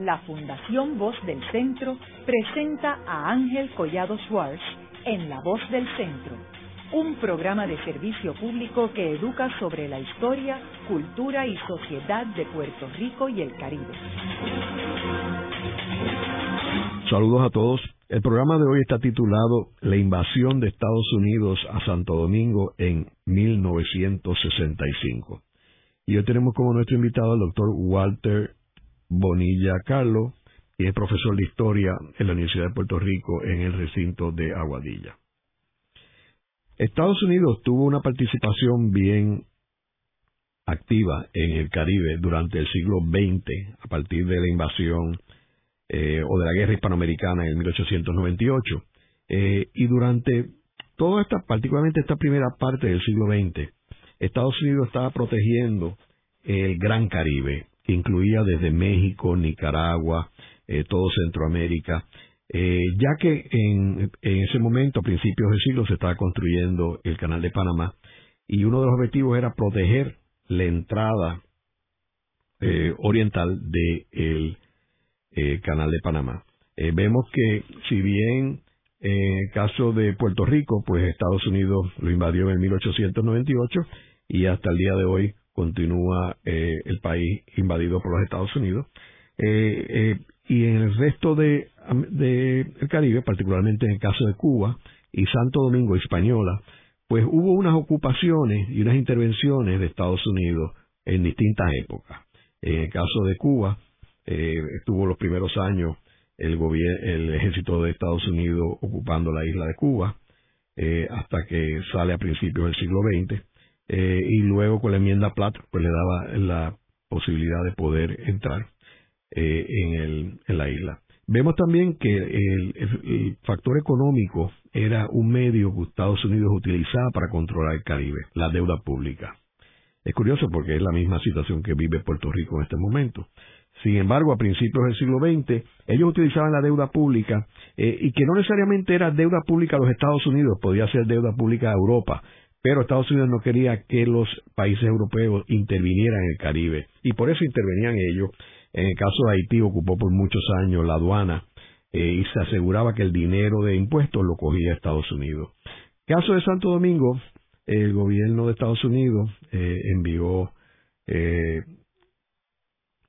la Fundación Voz del Centro presenta a Ángel Collado Schwartz en La Voz del Centro, un programa de servicio público que educa sobre la historia, cultura y sociedad de Puerto Rico y el Caribe. Saludos a todos. El programa de hoy está titulado La invasión de Estados Unidos a Santo Domingo en 1965. Y hoy tenemos como nuestro invitado al doctor Walter Bonilla Carlos, que es profesor de historia en la Universidad de Puerto Rico en el recinto de Aguadilla. Estados Unidos tuvo una participación bien activa en el Caribe durante el siglo XX, a partir de la invasión eh, o de la guerra hispanoamericana en 1898. Eh, y durante toda esta, particularmente esta primera parte del siglo XX, Estados Unidos estaba protegiendo el Gran Caribe, incluía desde México, Nicaragua, eh, todo Centroamérica, ya que en, ese momento, a principios del siglo, se estaba construyendo el Canal de Panamá y uno de los objetivos era proteger la entrada oriental del eh, Canal de Panamá. Eh, vemos que si bien en el caso de Puerto Rico, pues Estados Unidos lo invadió en 1898 y hasta el día de hoy continúa eh, el país invadido por los Estados Unidos. y en el resto del de, Caribe, particularmente en el caso de Cuba y Santo Domingo Española, pues hubo unas ocupaciones y unas intervenciones de Estados Unidos en distintas épocas. En el caso de Cuba, eh, estuvo los primeros años el, el ejército de Estados Unidos ocupando la isla de Cuba, eh, hasta que sale a principios del siglo XX, eh, y luego con la enmienda Platt, pues le daba la posibilidad de poder entrar eh, en, el, en la isla. Vemos también que el, factor económico era un medio que Estados Unidos utilizaba para controlar el Caribe, la deuda pública. Es curioso porque es la misma situación que vive Puerto Rico en este momento. Sin embargo, a principios del siglo XX, ellos utilizaban la deuda pública eh, y que no necesariamente era deuda pública a los Estados Unidos, podía ser deuda pública a Europa, pero Estados Unidos no quería que los países europeos intervinieran en el Caribe y por eso intervenían ellos. En el caso de Haití ocupó por muchos años la aduana eh, y se aseguraba que el dinero de impuestos lo cogía Estados Unidos. Caso de Santo Domingo, el gobierno de Estados Unidos eh, envió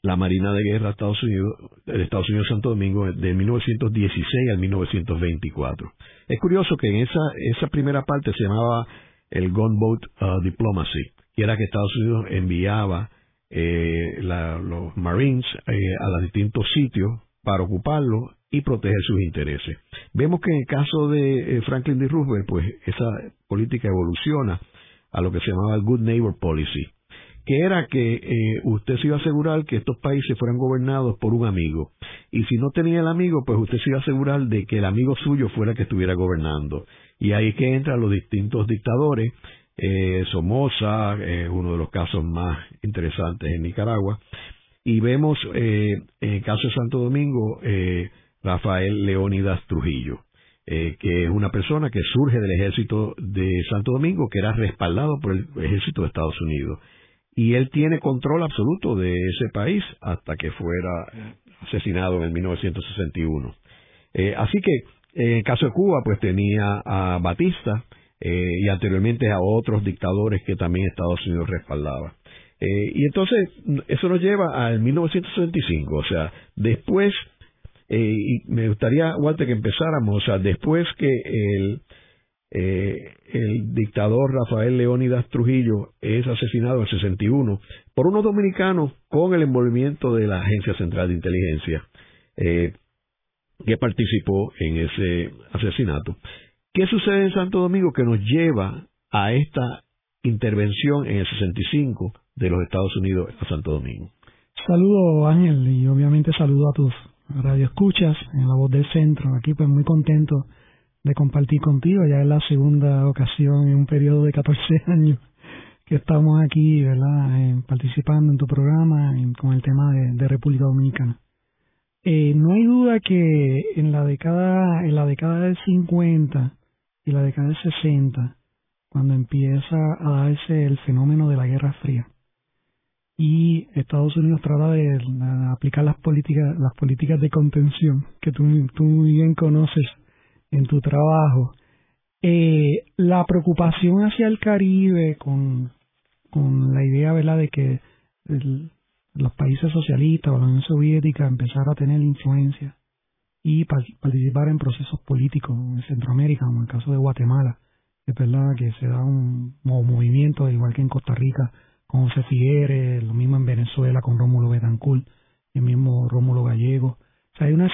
la Marina de Guerra de Estados Unidos, de Estados Unidos Santo Domingo de 1916 al 1924. Es curioso que en esa, esa primera parte se llamaba el Gunboat uh, Diplomacy, que era que Estados Unidos enviaba eh, los Marines eh, a los distintos sitios para ocuparlos y proteger sus intereses. Vemos que en el caso de eh, Franklin D. Roosevelt, pues esa política evoluciona a lo que se llamaba el Good Neighbor Policy, que era que eh, usted se iba a asegurar que estos países fueran gobernados por un amigo. Y si no tenía el amigo, pues usted se iba a asegurar de que el amigo suyo fuera el que estuviera gobernando. Y ahí que entran los distintos dictadores. Eh, Somoza, eh, uno de los casos más interesantes en Nicaragua. Y vemos eh, en el caso de Santo Domingo, eh, Rafael Leónidas Trujillo. Eh, que es una persona que surge del ejército de Santo Domingo, que era respaldado por el ejército de Estados Unidos y él tiene control absoluto de ese país hasta que fuera asesinado en 1961. Eh, así que en el caso de Cuba, pues tenía a Batista eh, y anteriormente a otros dictadores que también Estados Unidos respaldaba. Eh, y entonces eso nos lleva al 1965, o sea, después, y me gustaría, Walter, que empezáramos, o sea, después que el eh, el dictador Rafael Leónidas Trujillo es asesinado en el 61 por unos dominicanos con el envolvimiento de la Agencia Central de Inteligencia eh, que participó en ese asesinato. ¿Qué sucede en Santo Domingo que nos lleva a esta intervención en el 65 de los Estados Unidos a Santo Domingo? Saludo Ángel y obviamente saludo a tus radioescuchas en la voz del centro. Aquí pues muy contento de compartir contigo. Ya es la segunda ocasión en un periodo de 14 años que estamos aquí, ¿verdad?, eh, participando en tu programa con el tema de, República Dominicana. Eh, no hay duda que en la década, en la década del 50 y la década del 60, cuando empieza a darse el fenómeno de la Guerra Fría, y Estados Unidos trata de aplicar las políticas las políticas de contención que tú, tú muy bien conoces en tu trabajo eh, la preocupación hacia el Caribe con, con la idea ¿verdad? de que los países socialistas o la Unión Soviética empezaron a tener influencia y participar en procesos políticos en Centroamérica, como en el caso de Guatemala, es verdad que se da un, movimiento, igual que en Costa Rica, con José Figueres, lo mismo en Venezuela con Rómulo Betancourt, el mismo Rómulo Gallego. O sea, hay una,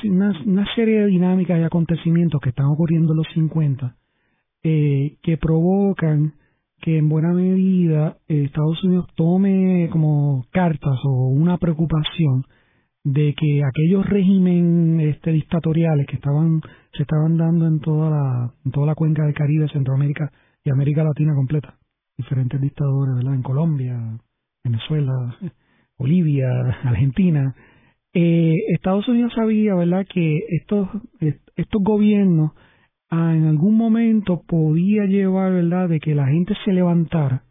una, serie de dinámicas y acontecimientos que están ocurriendo en los 50 eh, que provocan que en buena medida eh, Estados Unidos tome como cartas o una preocupación de que aquellos regímenes este, dictatoriales que estaban se estaban dando en toda la en toda la cuenca del Caribe, Centroamérica y América Latina completa, diferentes dictadores, ¿verdad? En Colombia, Venezuela, Bolivia, Argentina, eh, Estados Unidos sabía, ¿verdad? Que estos estos gobiernos en algún momento podía llevar, ¿verdad?, de que la gente se levantara,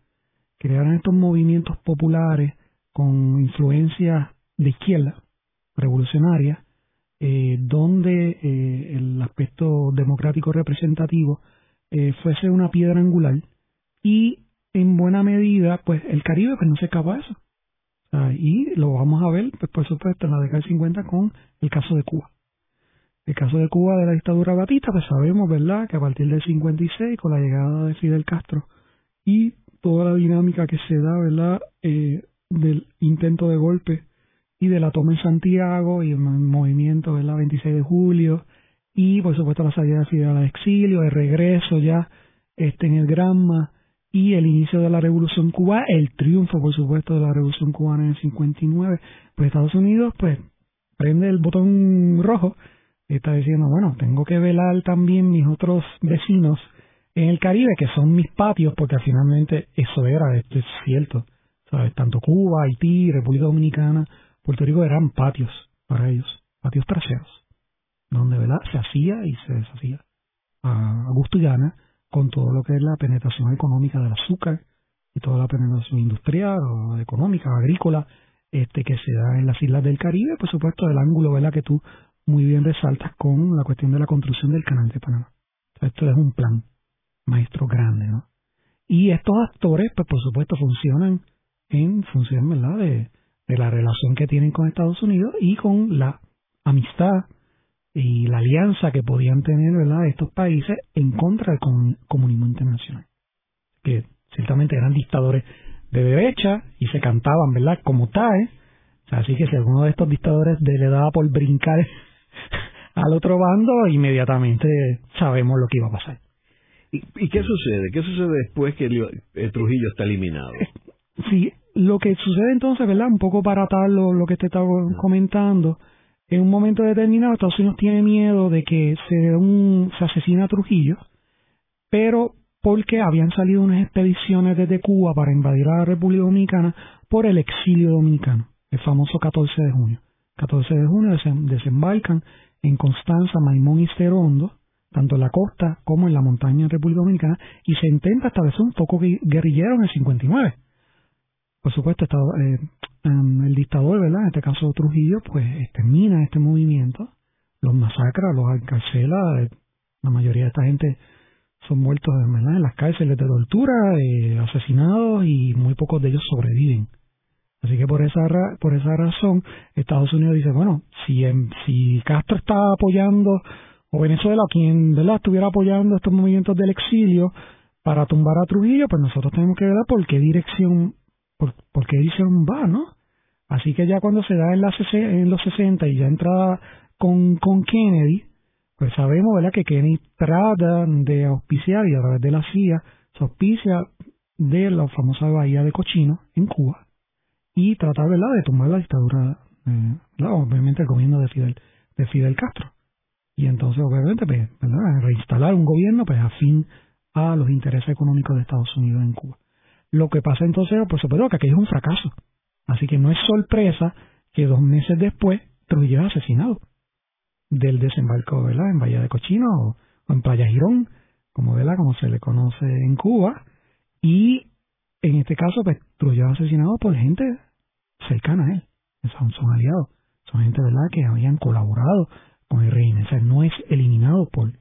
crearan estos movimientos populares con influencia de izquierda, revolucionaria, eh, donde eh, el aspecto democrático representativo eh, fuese una piedra angular y en buena medida, pues el Caribe pues no se escapa de eso. y lo vamos a ver, pues por supuesto, en la década del 50 con el caso de Cuba. El caso de Cuba de la dictadura batista, pues sabemos, ¿verdad?, que a partir del 56, con la llegada de Fidel Castro y toda la dinámica que se da, ¿verdad?, eh, del intento de golpe y de la toma en Santiago y el movimiento, ¿verdad?, 26 de julio y, por supuesto, la salida de Fidel al exilio, el regreso ya este, en el Granma y el inicio de la Revolución Cubana, el triunfo, por supuesto, de la Revolución Cubana en el 59, pues Estados Unidos, pues, prende el botón rojo está diciendo, bueno, tengo que velar también mis otros vecinos en el Caribe, que son mis patios, porque finalmente eso era, esto es cierto. ¿sabes? Tanto Cuba, Haití, República Dominicana, Puerto Rico eran patios para ellos, patios traseros, donde ¿verdad? se hacía y se deshacía a gusto y gana con todo lo que es la penetración económica del azúcar y toda la penetración industrial económica, agrícola, este que se da en las islas del Caribe, por supuesto, del ángulo ¿verdad? que tú muy bien resaltas con la cuestión de la construcción del canal de Panamá. Esto es un plan maestro grande, ¿no? Y estos actores, pues por supuesto, funcionan en función, ¿verdad?, de, de la relación que tienen con Estados Unidos y con la amistad y la alianza que podían tener, ¿verdad?, estos países en contra del comunismo internacional. Que ciertamente eran dictadores de derecha y se cantaban, ¿verdad?, como TAE. Así que si alguno de estos dictadores le daba por brincar al otro bando, inmediatamente sabemos lo que iba a pasar. ¿Y, qué sucede? ¿Qué sucede después que el, Trujillo está eliminado? Sí, lo que sucede entonces, ¿verdad? Un poco para atar lo, que te estaba comentando, en un momento determinado Estados Unidos tiene miedo de que se, un, se asesine a Trujillo, pero porque habían salido unas expediciones desde Cuba para invadir a la República Dominicana por el exilio dominicano, el famoso 14 de junio. 14 de junio desembarcan en Constanza, Maimón y Cerondo, tanto en la costa como en la montaña en República Dominicana, y se intenta establecer un poco guerrillero en el 59. Por supuesto, eh, em, el dictador, ¿verdad? En este caso Trujillo, pues termina este movimiento, los masacra, los encarcela, eh, la mayoría de esta gente son muertos en las cárceles de tortura, eh, asesinados y muy pocos de ellos sobreviven. Así que por esa, por esa razón, Estados Unidos dice, bueno, si, si Castro está apoyando, o Venezuela, quien ¿verdad? estuviera apoyando estos movimientos del exilio para tumbar a Trujillo, pues nosotros tenemos que ver por qué dirección, por, qué dirección va, ¿no? Así que ya cuando se da en, la en los 60 y ya entra con, con Kennedy, pues sabemos ¿verdad? que Kennedy trata de auspiciar y a través de la CIA se auspicia de la famosa bahía de Cochino en Cuba y tratar ¿verdad? de tomar la dictadura, eh, obviamente el gobierno de Fidel, de Fidel Castro. Y entonces, obviamente, pues, ¿verdad? reinstalar un gobierno pues afín a los intereses económicos de Estados Unidos en Cuba. Lo que pasa entonces, por supuesto, que aquello es un fracaso. Así que no es sorpresa que dos meses después Trujillo es asesinado del desembarco ¿verdad? en Bahía de Cochino o, en Playa Girón, como, ¿verdad? como se le conoce en Cuba, y en este caso, pues Trujillo es asesinado por gente cercana a él, son, son aliados, son gente verdad que habían colaborado con el régimen, o sea, no es eliminado por,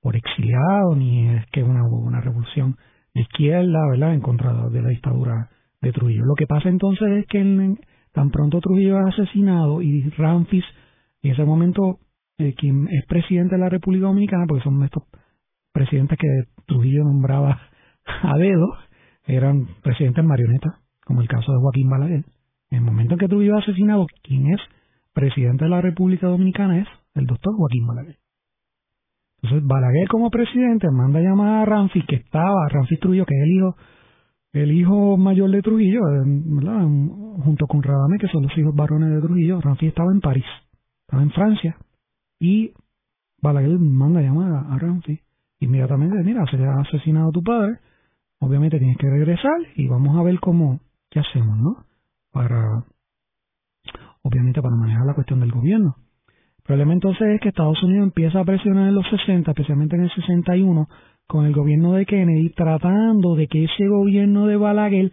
por exiliado ni es que una, una revolución de izquierda, ¿verdad?, en contra de la dictadura de Trujillo. Lo que pasa entonces es que tan pronto Trujillo es asesinado y Ramfis, en ese momento, eh, quien es presidente de la República Dominicana, porque son estos presidentes que Trujillo nombraba a dedo, eran presidentes marionetas, como el caso de Joaquín Balaguer. En el momento en que Trujillo es asesinado, quien es presidente de la República Dominicana es el doctor Joaquín Balaguer. Entonces Balaguer como presidente manda a llamar a Ramfis, que estaba, Ramfis Trujillo, que es el hijo el hijo mayor de Trujillo, ¿verdad? junto con Radame, que son los hijos varones de Trujillo, Ramfis estaba en París, estaba en Francia, y Balaguer manda a llamar a Ramfis inmediatamente, mira, se ha asesinado a tu padre, obviamente tienes que regresar y vamos a ver cómo, qué hacemos, ¿no? Para, obviamente para manejar la cuestión del gobierno. El problema entonces es que Estados Unidos empieza a presionar en los 60, especialmente en el 61, con el gobierno de Kennedy, tratando de que ese gobierno de Balaguer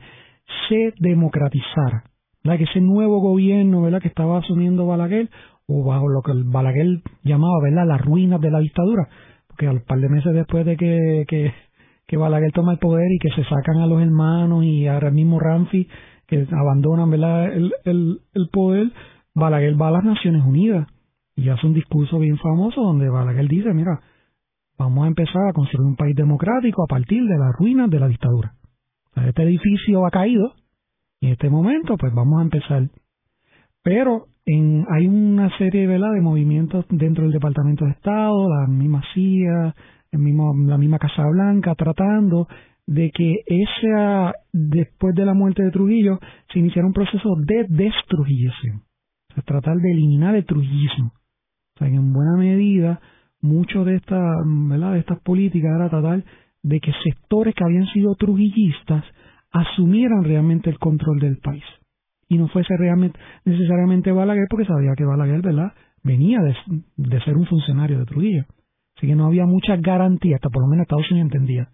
se democratizara. Que ese nuevo gobierno ¿verdad? que estaba asumiendo Balaguer, o bajo lo que Balaguer llamaba ¿verdad? las ruinas de la dictadura, porque al par de meses después de que, que, que Balaguer toma el poder y que se sacan a los hermanos y ahora mismo Ramfi, que abandonan ¿verdad? El, el, el poder, Balaguer va a las Naciones Unidas y hace un discurso bien famoso donde Balaguer dice, mira, vamos a empezar a construir un país democrático a partir de las ruinas de la dictadura. este edificio ha caído y en este momento pues vamos a empezar. Pero en, hay una serie ¿verdad? de movimientos dentro del Departamento de Estado, la misma CIA, la misma Casa Blanca, tratando de que esa, después de la muerte de Trujillo, se iniciara un proceso de destrujillación. O sea, tratar de eliminar el trujillismo. O sea, que en buena medida mucho de, esta, ¿verdad? de estas políticas era tratar de que sectores que habían sido trujillistas asumieran realmente el control del país y no fuese realmente necesariamente Balaguer porque sabía que Balaguer venía de, de ser un funcionario de Trujillo así que no había muchas garantías hasta por lo menos Estados Unidos entendía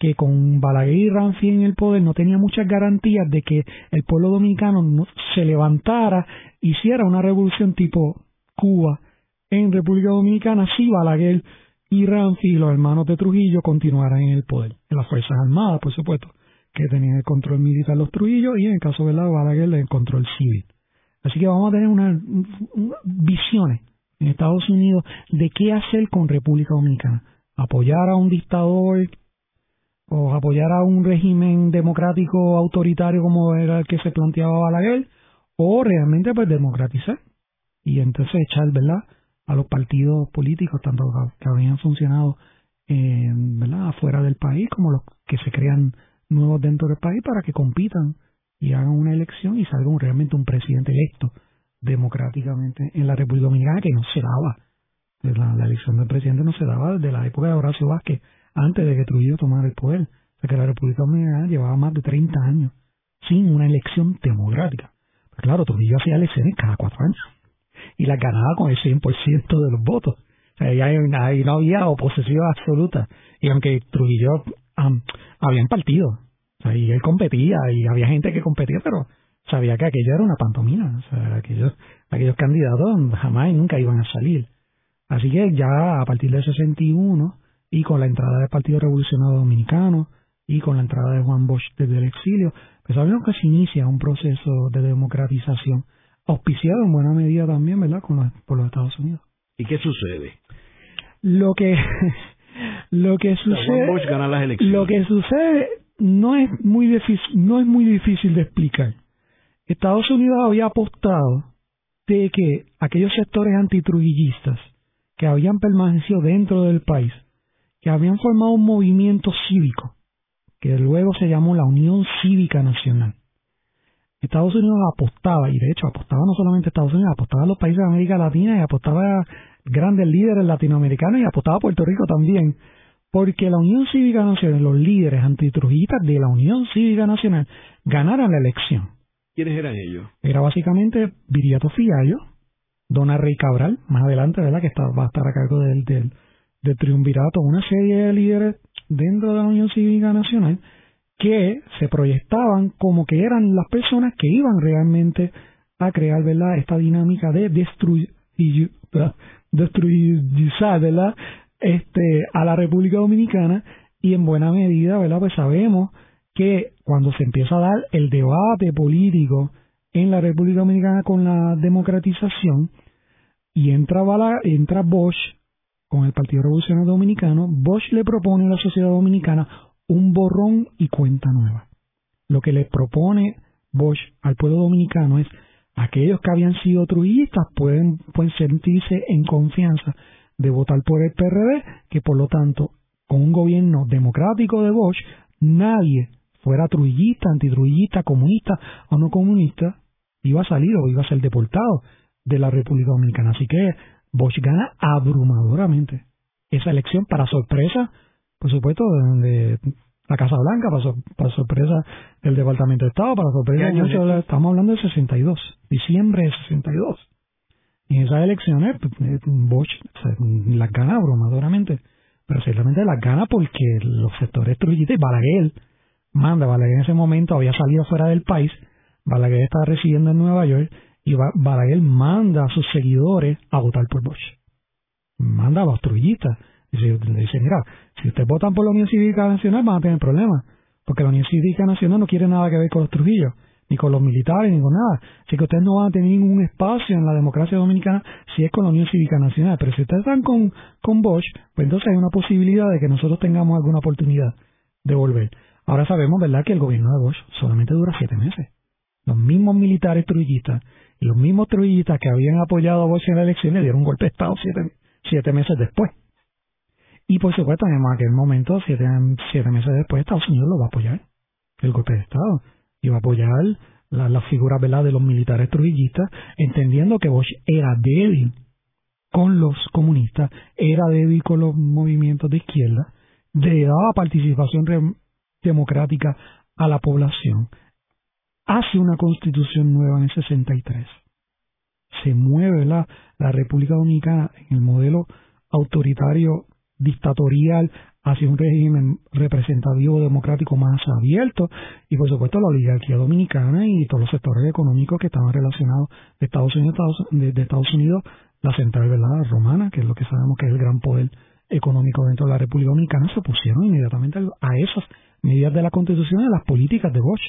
que con Balaguer y Ramfi en el poder no tenía muchas garantías de que el pueblo dominicano no, se levantara hiciera una revolución tipo Cuba en República Dominicana si Balaguer y Ramfi, los hermanos de Trujillo, continuaran en el poder. En las Fuerzas Armadas, por supuesto, que tenían el control militar los Trujillo y en el caso de la Balaguer el control civil. Así que vamos a tener unas visiones en Estados Unidos de qué hacer con República Dominicana. Apoyar a un dictador o apoyar a un régimen democrático autoritario como era el que se planteaba Balaguer o realmente pues democratizar y entonces echar, ¿verdad? a los partidos políticos, tanto que habían funcionado eh, ¿verdad? afuera del país como los que se crean nuevos dentro del país para que compitan y hagan una elección y salga realmente un presidente electo democráticamente en la República Dominicana que no se daba. La, la, elección del presidente no se daba desde la época de Horacio Vázquez, antes de que Trujillo tomara el poder. O sea que la República Dominicana llevaba más de 30 años sin una elección democrática. Claro, Trujillo hacía elecciones cada cuatro años y la ganaba con el 100% de los votos. O sea, ahí, ahí no había oposición absoluta. Y aunque Trujillo um, habían partido, o sea, y él competía, y había gente que competía, pero sabía que aquello era una pantomima. O sea, aquellos, aquellos candidatos jamás y nunca iban a salir. Así que ya a partir del 61 y con la entrada del Partido Revolucionario Dominicano y con la entrada de Juan Bosch desde el exilio, pues sabemos que se inicia un proceso de democratización auspiciado en buena medida también, ¿verdad?, con los, por los Estados Unidos. ¿Y qué sucede? Lo que lo que sucede lo que sucede no es muy difícil no es muy difícil de explicar. Estados Unidos había apostado de que aquellos sectores antitrujillistas que habían permanecido dentro del país, que habían formado un movimiento cívico, que luego se llamó la Unión Cívica Nacional, Estados Unidos apostaba, y de hecho apostaba no solamente Estados Unidos, apostaba a los países de América Latina y apostaba a grandes líderes latinoamericanos y apostaba a Puerto Rico también, porque la Unión Cívica Nacional, los líderes antitrujistas de la Unión Cívica Nacional ganaron la elección. ¿Quiénes eran ellos? Era básicamente Viriato Fiallo, Dona Rey Cabral, más adelante, ¿verdad? Que está, va a estar a cargo del, del, del triunvirato, una serie de líderes dentro de la Unión Cívica Nacional que se proyectaban como que eran las personas que iban realmente a crear ¿verdad? esta dinámica de destruir, ¿verdad? Este, a la República Dominicana y en buena medida ¿verdad? pues sabemos que cuando se empieza a dar el debate político en la República Dominicana con la democratización y entra, entra Bosch con el Partido Revolucionario Dominicano, Bosch le propone a la sociedad dominicana un borrón y cuenta nueva. Lo que le propone Bosch al pueblo dominicano es aquellos que habían sido truillistas pueden, pueden sentirse en confianza de votar por el PRD, que por lo tanto, con un gobierno democrático de Bosch, nadie fuera truillista, antitruillista, comunista o no comunista, iba a salir o iba a ser deportado de la República Dominicana. Así que Bosch gana abrumadoramente esa elección para sorpresa, por supuesto, de la Casa Blanca, para, sorpresa del Departamento de Estado, para sorpresa de muchos, estamos hablando de 62, diciembre de 62. Y en esas elecciones, pues, eh, Bosch las gana abrumadoramente, pero ciertamente las gana porque los sectores trujillistas y Balaguer manda, Balaguer en ese momento había salido fuera del país, Balaguer estaba residiendo en Nueva York y Balaguer manda a sus seguidores a votar por Bosch. Manda a los trujillistas. Le dice, mira, si ustedes votan por la Unión Cívica Nacional van a tener problemas, porque la Unión Cívica Nacional no quiere nada que ver con los Trujillos, ni con los militares, ni con nada. Así que ustedes no van a tener ningún espacio en la democracia dominicana si es con la Unión Cívica Nacional. Pero si ustedes están con, con Bosch, pues entonces hay una posibilidad de que nosotros tengamos alguna oportunidad de volver. Ahora sabemos, ¿verdad?, que el gobierno de Bosch solamente dura siete meses. Los mismos militares trujillistas los mismos trujillistas que habían apoyado a Bosch en la elección le dieron un golpe de Estado siete, siete meses después. Y por supuesto, en aquel momento, siete, siete meses después, Estados Unidos lo va a apoyar, el golpe de Estado, y va a apoyar la, la figura ¿verdad? de los militares trujillistas, entendiendo que Bosch era débil con los comunistas, era débil con los movimientos de izquierda, le daba participación democrática a la población, hace una constitución nueva en el 63. Se mueve la, República Dominicana en el modelo autoritario dictatorial hacia un régimen representativo democrático más abierto y por supuesto la oligarquía dominicana y todos los sectores económicos que estaban relacionados de Estados Unidos, de, Estados Unidos la central ¿verdad? romana, que es lo que sabemos que es el gran poder económico dentro de la República Dominicana, se pusieron inmediatamente a esas medidas de la Constitución a las políticas de Bosch.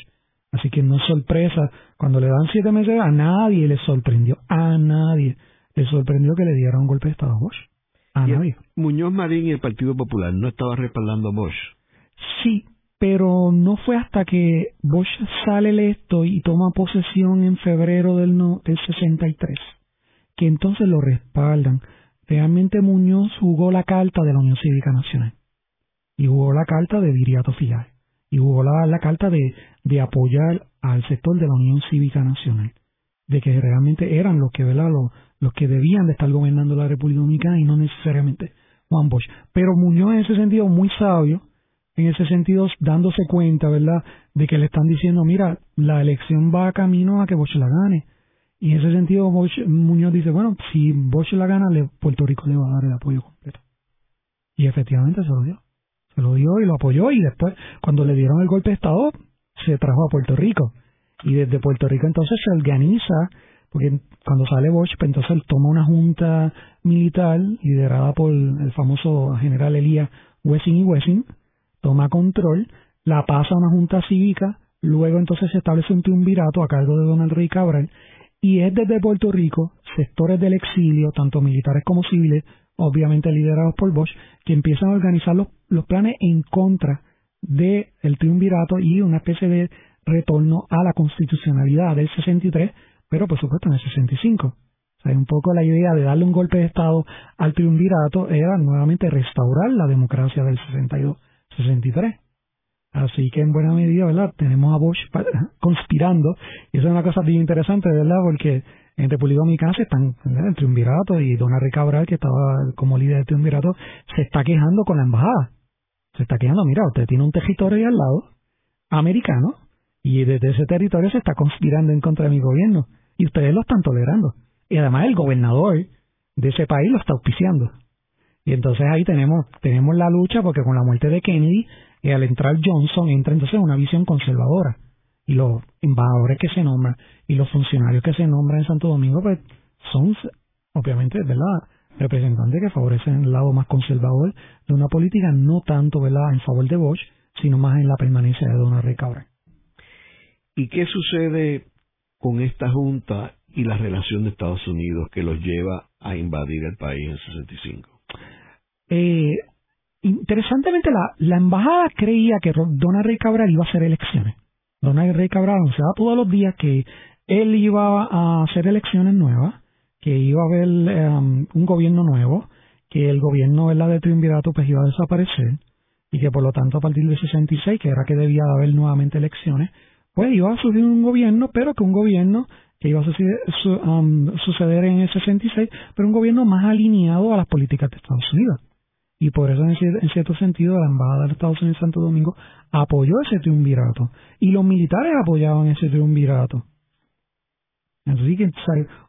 Así que no es sorpresa, cuando le dan siete meses, a nadie le sorprendió, a nadie le sorprendió que le dieran un golpe de Estado a Bosch. A nadie. Muñoz Marín y el Partido Popular no estaba respaldando a Bosch. Sí, pero no fue hasta que Bosch sale electo y toma posesión en febrero del, no, del 63 que entonces lo respaldan. Realmente Muñoz jugó la carta de la Unión Cívica Nacional y jugó la carta de Viriato Fial y jugó la, carta de, de apoyar al sector de la Unión Cívica Nacional, de que realmente eran los que, ¿verdad? Los, los que debían de estar gobernando la República Dominicana y no necesariamente Juan Bosch. Pero Muñoz en ese sentido muy sabio, en ese sentido dándose cuenta, ¿verdad?, de que le están diciendo, mira, la elección va camino a que Bosch la gane. Y en ese sentido Muñoz dice, bueno, si Bosch la gana, Puerto Rico le va a dar el apoyo completo. Y efectivamente se lo dio se lo dio y lo apoyó y después cuando le dieron el golpe de Estado se trajo a Puerto Rico. Y desde Puerto Rico entonces se organiza porque cuando sale Bosch pues entonces él toma una junta militar liderada por el famoso general Elías Wessing y Wessing toma control la pasa a una junta cívica luego entonces se establece un triunvirato a cargo de Donald Rey Cabral y es desde Puerto Rico sectores del exilio tanto militares como civiles obviamente liderados por Bosch, que empiezan a organizar los, planes en contra del el triunvirato y una especie de retorno a la constitucionalidad del 63, pero por supuesto en el 65. O sea, un poco la idea de darle un golpe de Estado al triunvirato era nuevamente restaurar la democracia del 62-63. Así que en buena medida, ¿verdad? Tenemos a Bosch conspirando, y eso es una cosa bien interesante, ¿verdad? Porque en República Dominicana se están, el triunvirato y Donald Cabral, que estaba como líder del triunvirato, se está quejando con la embajada. Se está quejando, mira, usted tiene un territorio ahí al lado, americano, y desde ese territorio se está conspirando en contra de mi gobierno, y ustedes lo están tolerando. Y además el gobernador de ese país lo está auspiciando. Y entonces ahí tenemos, tenemos la lucha, porque con la muerte de Kennedy, Y al entrar Johnson entra entonces una visión conservadora. Y los embajadores que se nombran y los funcionarios que se nombran en Santo Domingo, pues son, obviamente, ¿verdad? Representantes que favorecen el lado más conservador de una política, no tanto, ¿verdad?, en favor de Bosch, sino más en la permanencia de Donald Ray Cabral. ¿Y qué sucede con esta junta y la relación de Estados Unidos que los lleva a invadir el país en 65? Eh, interesantemente, la, la embajada creía que Donald Rey Cabral iba a hacer elecciones. Donald Rey Cabral anunciaba todos los días que él iba a hacer elecciones nuevas, que iba a haber um, un gobierno nuevo, que el gobierno de triunvirato pues iba a desaparecer y que por lo tanto a partir del 66, que era que debía haber nuevamente elecciones, pues iba a surgir un gobierno, pero que un gobierno que iba a suceder, um, suceder en el 66, pero un gobierno más alineado a las políticas de Estados Unidos. Y por eso, en cierto sentido, la Embajada de Estados Unidos en Santo Domingo apoyó ese triunvirato. Y los militares apoyaban ese triunvirato. Así que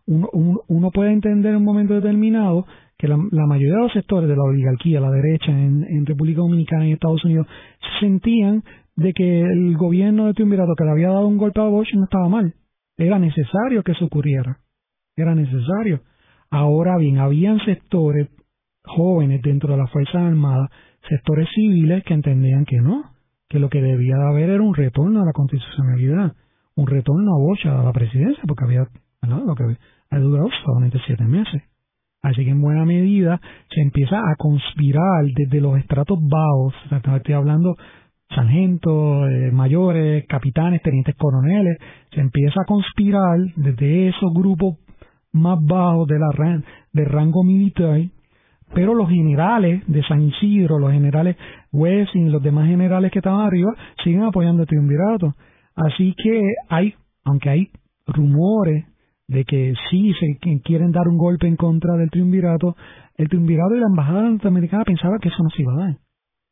uno, puede entender en un momento determinado que la, mayoría de los sectores de la oligarquía, la derecha en, en República Dominicana y Estados Unidos, sentían de que el gobierno de Triunvirato que le había dado un golpe a Bosch no estaba mal. Era necesario que eso ocurriera. Era necesario. Ahora bien, habían sectores jóvenes dentro de las Fuerzas Armadas, sectores civiles que entendían que no, que lo que debía de haber era un retorno a la constitucionalidad, un retorno a Bosch a la presidencia, porque había, lo que ha durado solamente siete meses. Así que en buena medida se empieza a conspirar desde los estratos bajos, estoy hablando sargentos, eh, mayores, capitanes, tenientes coroneles, se empieza a conspirar desde esos grupos más bajos de la de rango militar, pero los generales de San Isidro, los generales Wessing y los demás generales que estaban arriba siguen apoyando el triunvirato. Así que hay, aunque hay rumores de que sí se quieren dar un golpe en contra del triunvirato, el triunvirato y la embajada norteamericana pensaban que eso no se iba a dar.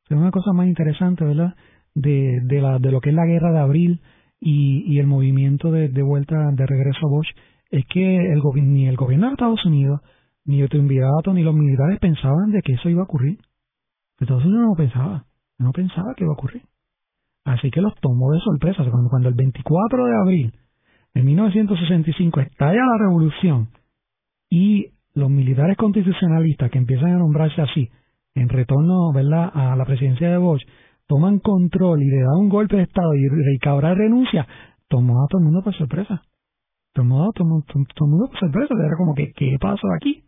Es una cosa más interesante, ¿verdad? De, de, la, de lo que es la guerra de abril y, y el movimiento de, de, vuelta, de regreso a Bosch, es que el, ni el gobierno de Estados Unidos, ni el triunvirato, ni los militares pensaban de que eso iba a ocurrir. Estados Unidos no pensaba, no pensaba que iba a ocurrir. Así que los tomó de sorpresa. Cuando, cuando el 24 de abril de 1965 estalla la revolución y los militares constitucionalistas que empiezan a nombrarse así, en retorno ¿verdad? a la presidencia de Bosch, toman control y le dan un golpe de Estado y Rey Cabral renuncia, tomó a todo el mundo por sorpresa. Tomó a todo, el mundo por sorpresa. Era como que, ¿qué pasó aquí?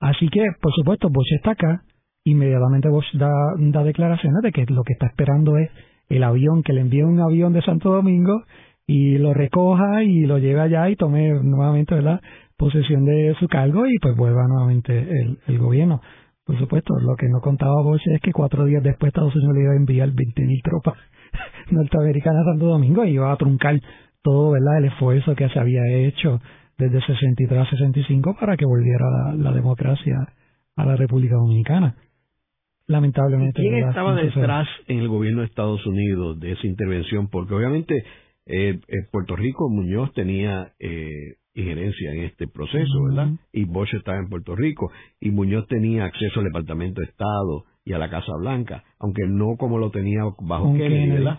Así que, por supuesto, Bosch está acá. Inmediatamente Bosch da, declaraciones de que lo que está esperando es el avión, que le envíe un avión de Santo Domingo y lo recoja y lo lleve allá y tome nuevamente ¿verdad? posesión de su cargo y pues vuelva nuevamente el, el gobierno. Por supuesto, lo que no contaba Bosch es que cuatro días después Estados Unidos le iba a enviar 20.000 tropas norteamericanas a Santo Domingo y iba a truncar todo ¿verdad? el esfuerzo que se había hecho desde 63 a 65 para que volviera la, la democracia a la República Dominicana. Lamentablemente. ¿Quién estaba detrás en el gobierno de Estados Unidos de esa intervención? Porque obviamente eh, Puerto Rico, Muñoz tenía eh, injerencia en este proceso, ¿verdad? Y Bosch estaba en Puerto Rico y Muñoz tenía acceso al Departamento de Estado y a la Casa Blanca, aunque no como lo tenía bajo Kennedy, ¿verdad?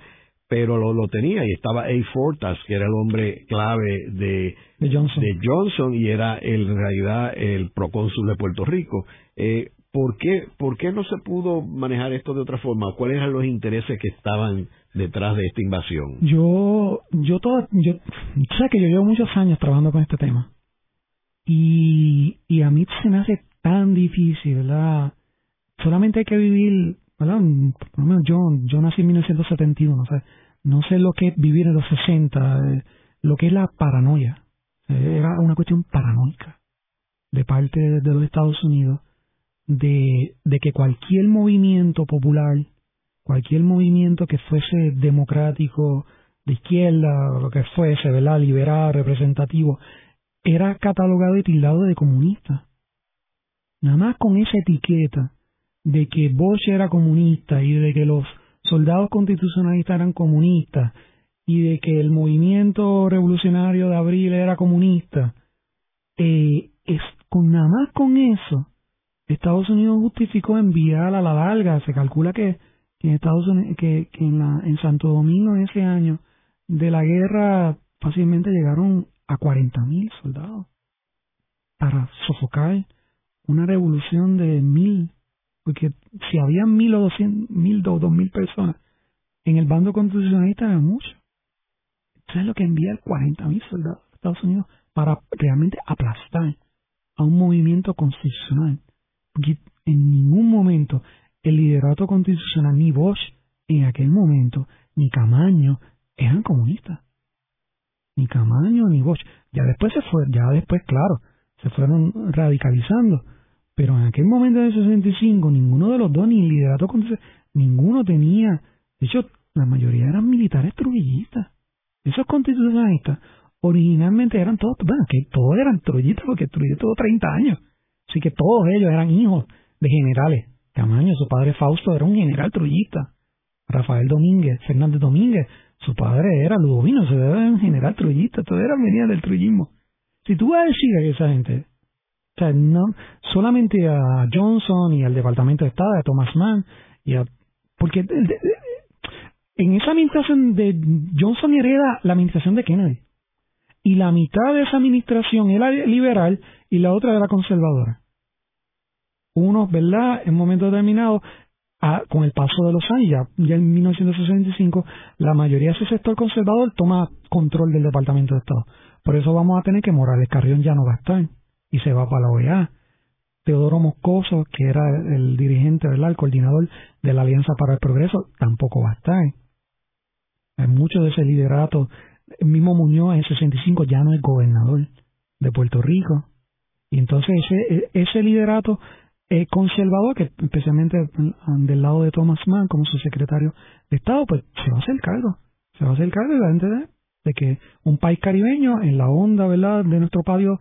Pero lo, lo tenía y estaba A. Fortas, que era el hombre clave de, Johnson. de Johnson y era en realidad el procónsul de Puerto Rico. Eh, ¿por, qué, ¿Por qué no se pudo manejar esto de otra forma? ¿Cuáles eran los intereses que estaban detrás de esta invasión? Yo, yo todo, yo sé que yo llevo muchos años trabajando con este tema y, y a mí se me hace tan difícil, ¿verdad? Solamente hay que vivir, ¿verdad? Por lo menos yo, nací en 1971, o sea, no sé lo que vivir en los 60, eh, lo que es la paranoia. Eh, era una cuestión paranoica de parte de los Estados Unidos de, de que cualquier movimiento popular cualquier movimiento que fuese democrático, de izquierda, lo que fuese, ¿verdad? Liberal, representativo, era catalogado y tildado de comunista. Nada más con esa etiqueta de que Bosch era comunista y de que los soldados constitucionalistas eran comunistas y de que el movimiento revolucionario de abril era comunista, eh, es con nada más con eso, Estados Unidos justificó enviar a la larga, se calcula que en Estados Unidos, que, en, la, en Santo Domingo en ese año de la guerra fácilmente llegaron a 40.000 soldados para sofocar una revolución de mil, porque si había mil o doscientos, mil o dos mil personas en el bando constitucionalista era mucho. Eso es lo que envía 40.000 soldados a Estados Unidos para realmente aplastar a un movimiento constitucional. Porque en ningún momento el liderato constitucional, ni Bosch en aquel momento, ni Camaño, eran comunistas. Ni Camaño ni Bosch. Ya después se fue, ya después, claro, se fueron radicalizando. Pero en aquel momento de 65, ninguno de los dos, ni el liderato ninguno tenía. De hecho, la mayoría eran militares trujillistas. Esos constitucionalistas originalmente eran todos, bueno, que todos eran trujillistas porque Trujillo tuvo 30 años. Así que todos ellos eran hijos de generales. Camaño, su padre Fausto era un general trullista. Rafael Domínguez, Fernández Domínguez, su padre era Ludovino, se era un general trullista, todo era venía del trullismo. Si tú vas a decir a esa gente, o sea, no, solamente a Johnson y al Departamento de Estado, a Thomas Mann, y a, porque en esa administración de Johnson hereda la administración de Kennedy. Y la mitad de esa administración era liberal y la otra era conservadora unos, ¿verdad?, en un momento determinado, con el paso de los años, ya, en 1965, la mayoría de ese sector conservador toma control del Departamento de Estado. Por eso vamos a tener que Morales Carrión ya no va a estar y se va para la OEA. Teodoro Moscoso, que era el dirigente, ¿verdad?, el coordinador de la Alianza para el Progreso, tampoco va a estar. Hay mucho de ese liderato. El mismo Muñoz en 65 ya no es gobernador de Puerto Rico. Y entonces ese, ese liderato conservador, que especialmente del lado de Thomas Mann como su secretario de Estado, pues se va a hacer cargo. Se va a hacer cargo de la entidad de que un país caribeño en la onda verdad de nuestro patio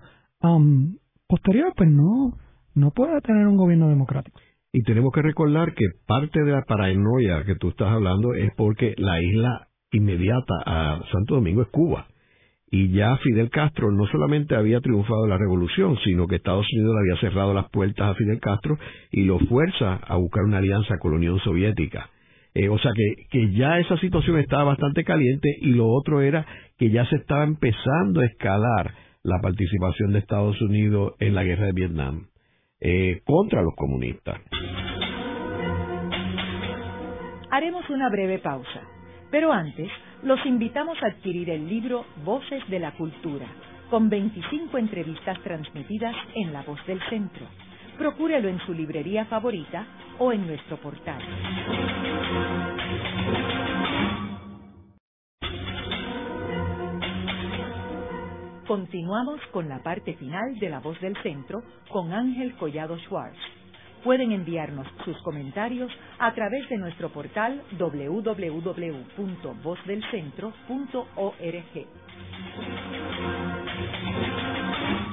posterior pues no no puede tener un gobierno democrático y tenemos que recordar que parte de la paranoia que tú estás hablando es porque la isla inmediata a Santo Domingo es Cuba y ya Fidel Castro no solamente había triunfado en la revolución, sino que Estados Unidos le había cerrado las puertas a Fidel Castro y lo fuerza a buscar una alianza con la Unión Soviética. Eh, o sea que, que ya esa situación estaba bastante caliente y lo otro era que ya se estaba empezando a escalar la participación de Estados Unidos en la guerra de Vietnam eh, contra los comunistas. Haremos una breve pausa, pero antes los invitamos a adquirir el libro Voces de la Cultura, con 25 entrevistas transmitidas en La Voz del Centro. Procúrelo en su librería favorita o en nuestro portal. Continuamos con la parte final de La Voz del Centro con Ángel Collado Schwartz Pueden enviarnos sus comentarios a través de nuestro portal www.vozdelcentro.org.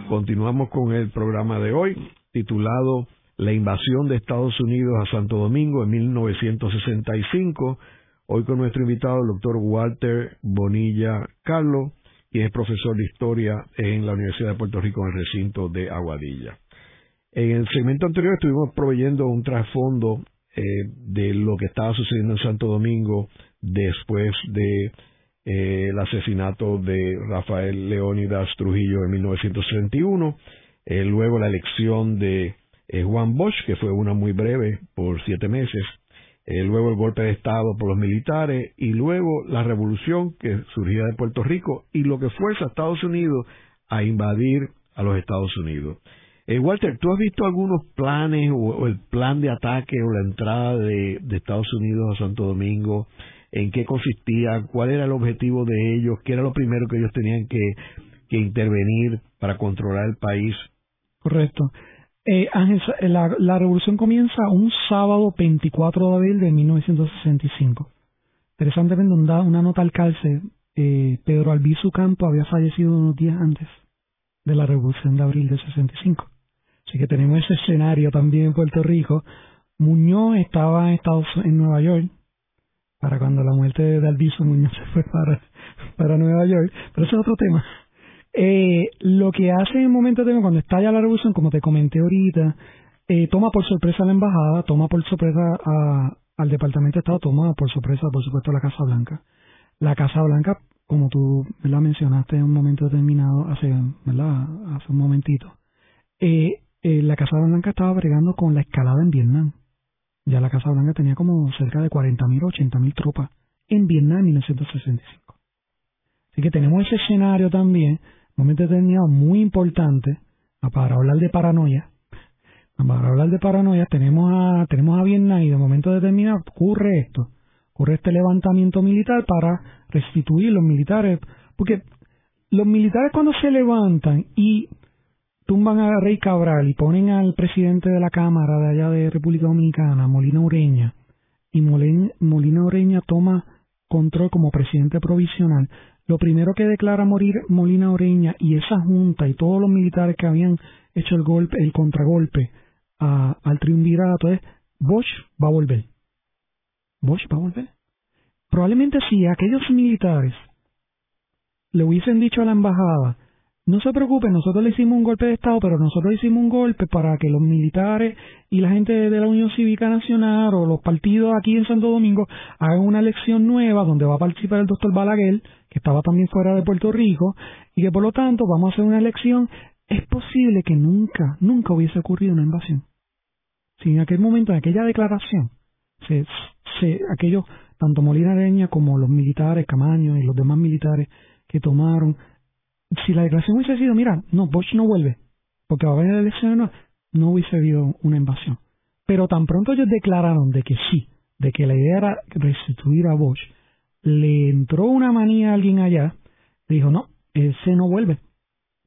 Continuamos con el programa de hoy, titulado La invasión de Estados Unidos a Santo Domingo en 1965. Hoy con nuestro invitado, el doctor Walter Bonilla Carlos, es profesor de historia en la Universidad de Puerto Rico en el recinto de Aguadilla. En el segmento anterior estuvimos proveyendo un trasfondo eh, de lo que estaba sucediendo en Santo Domingo después de eh, el asesinato de Rafael Leónidas Trujillo en 1931, eh, luego la elección de Juan Bosch, que fue una muy breve por siete meses, luego el golpe de Estado por los militares y luego la revolución que surgía de Puerto Rico y lo que fuerza a Estados Unidos a invadir a los Estados Unidos. Eh, Walter, ¿tú has visto algunos planes o, el plan de ataque o la entrada de, Estados Unidos a Santo Domingo? ¿En qué consistía? ¿Cuál era el objetivo de ellos? ¿Qué era lo primero que ellos tenían que, intervenir para controlar el país? Correcto. Eh, Ángel, la, revolución comienza un sábado 24 de abril de 1965. Interesantemente, una nota al calce, eh, Pedro Albizu Campo había fallecido unos días antes de la revolución de abril de 65. Así que tenemos ese escenario también en Puerto Rico. Muñoz estaba en Estados en Nueva York para cuando la muerte de Alviso Muñoz se fue para, para Nueva York, pero ese es otro tema. Eh, lo que hace en el momento de cuando estalla la revolución, como te comenté ahorita, eh, toma por sorpresa a la embajada, toma por sorpresa a, al Departamento de Estado tomado por sorpresa, por supuesto, la Casa Blanca. La Casa Blanca, como tú la mencionaste en un momento determinado, hace, ¿verdad? hace un momentito, eh, eh, la Casa Blanca estaba bregando con la escalada en Vietnam. Ya la Casa Blanca tenía como cerca de 40.000 o 80.000 tropas en Vietnam en 1965. Así que tenemos ese escenario también, momento determinado muy importante, para hablar de paranoia. Para hablar de paranoia tenemos a, tenemos a Vietnam y de momento determinado ocurre esto. Ocurre este levantamiento militar para restituir los militares. Porque los militares cuando se levantan y tumban a Rey Cabral y ponen al presidente de la Cámara de allá de República Dominicana, Molina Ureña, y Molina Ureña toma control como presidente provisional, lo primero que declara morir Molina Ureña y esa junta y todos los militares que habían hecho el golpe, el contragolpe al triunvirato es Bosch va a volver. Bosch va a volver. Probablemente si aquellos militares le hubiesen dicho a la embajada no se preocupe, nosotros le hicimos un golpe de Estado, pero nosotros hicimos un golpe para que los militares y la gente de la Unión Cívica Nacional o los partidos aquí en Santo Domingo hagan una elección nueva donde va a participar el doctor Balaguer, que estaba también fuera de Puerto Rico, y que por lo tanto vamos a hacer una elección. Es posible que nunca, nunca hubiese ocurrido una invasión. Si en aquel momento, en aquella declaración, se, se, aquellos, tanto Molina Areña como los militares, Camaño y los demás militares que tomaron si la declaración hubiese sido, mira, no, Bosch no vuelve, porque va a haber elecciones, no, no hubiese habido una invasión. Pero tan pronto ellos declararon de que sí, de que la idea era restituir a Bosch, le entró una manía a alguien allá, dijo, no, ese no vuelve,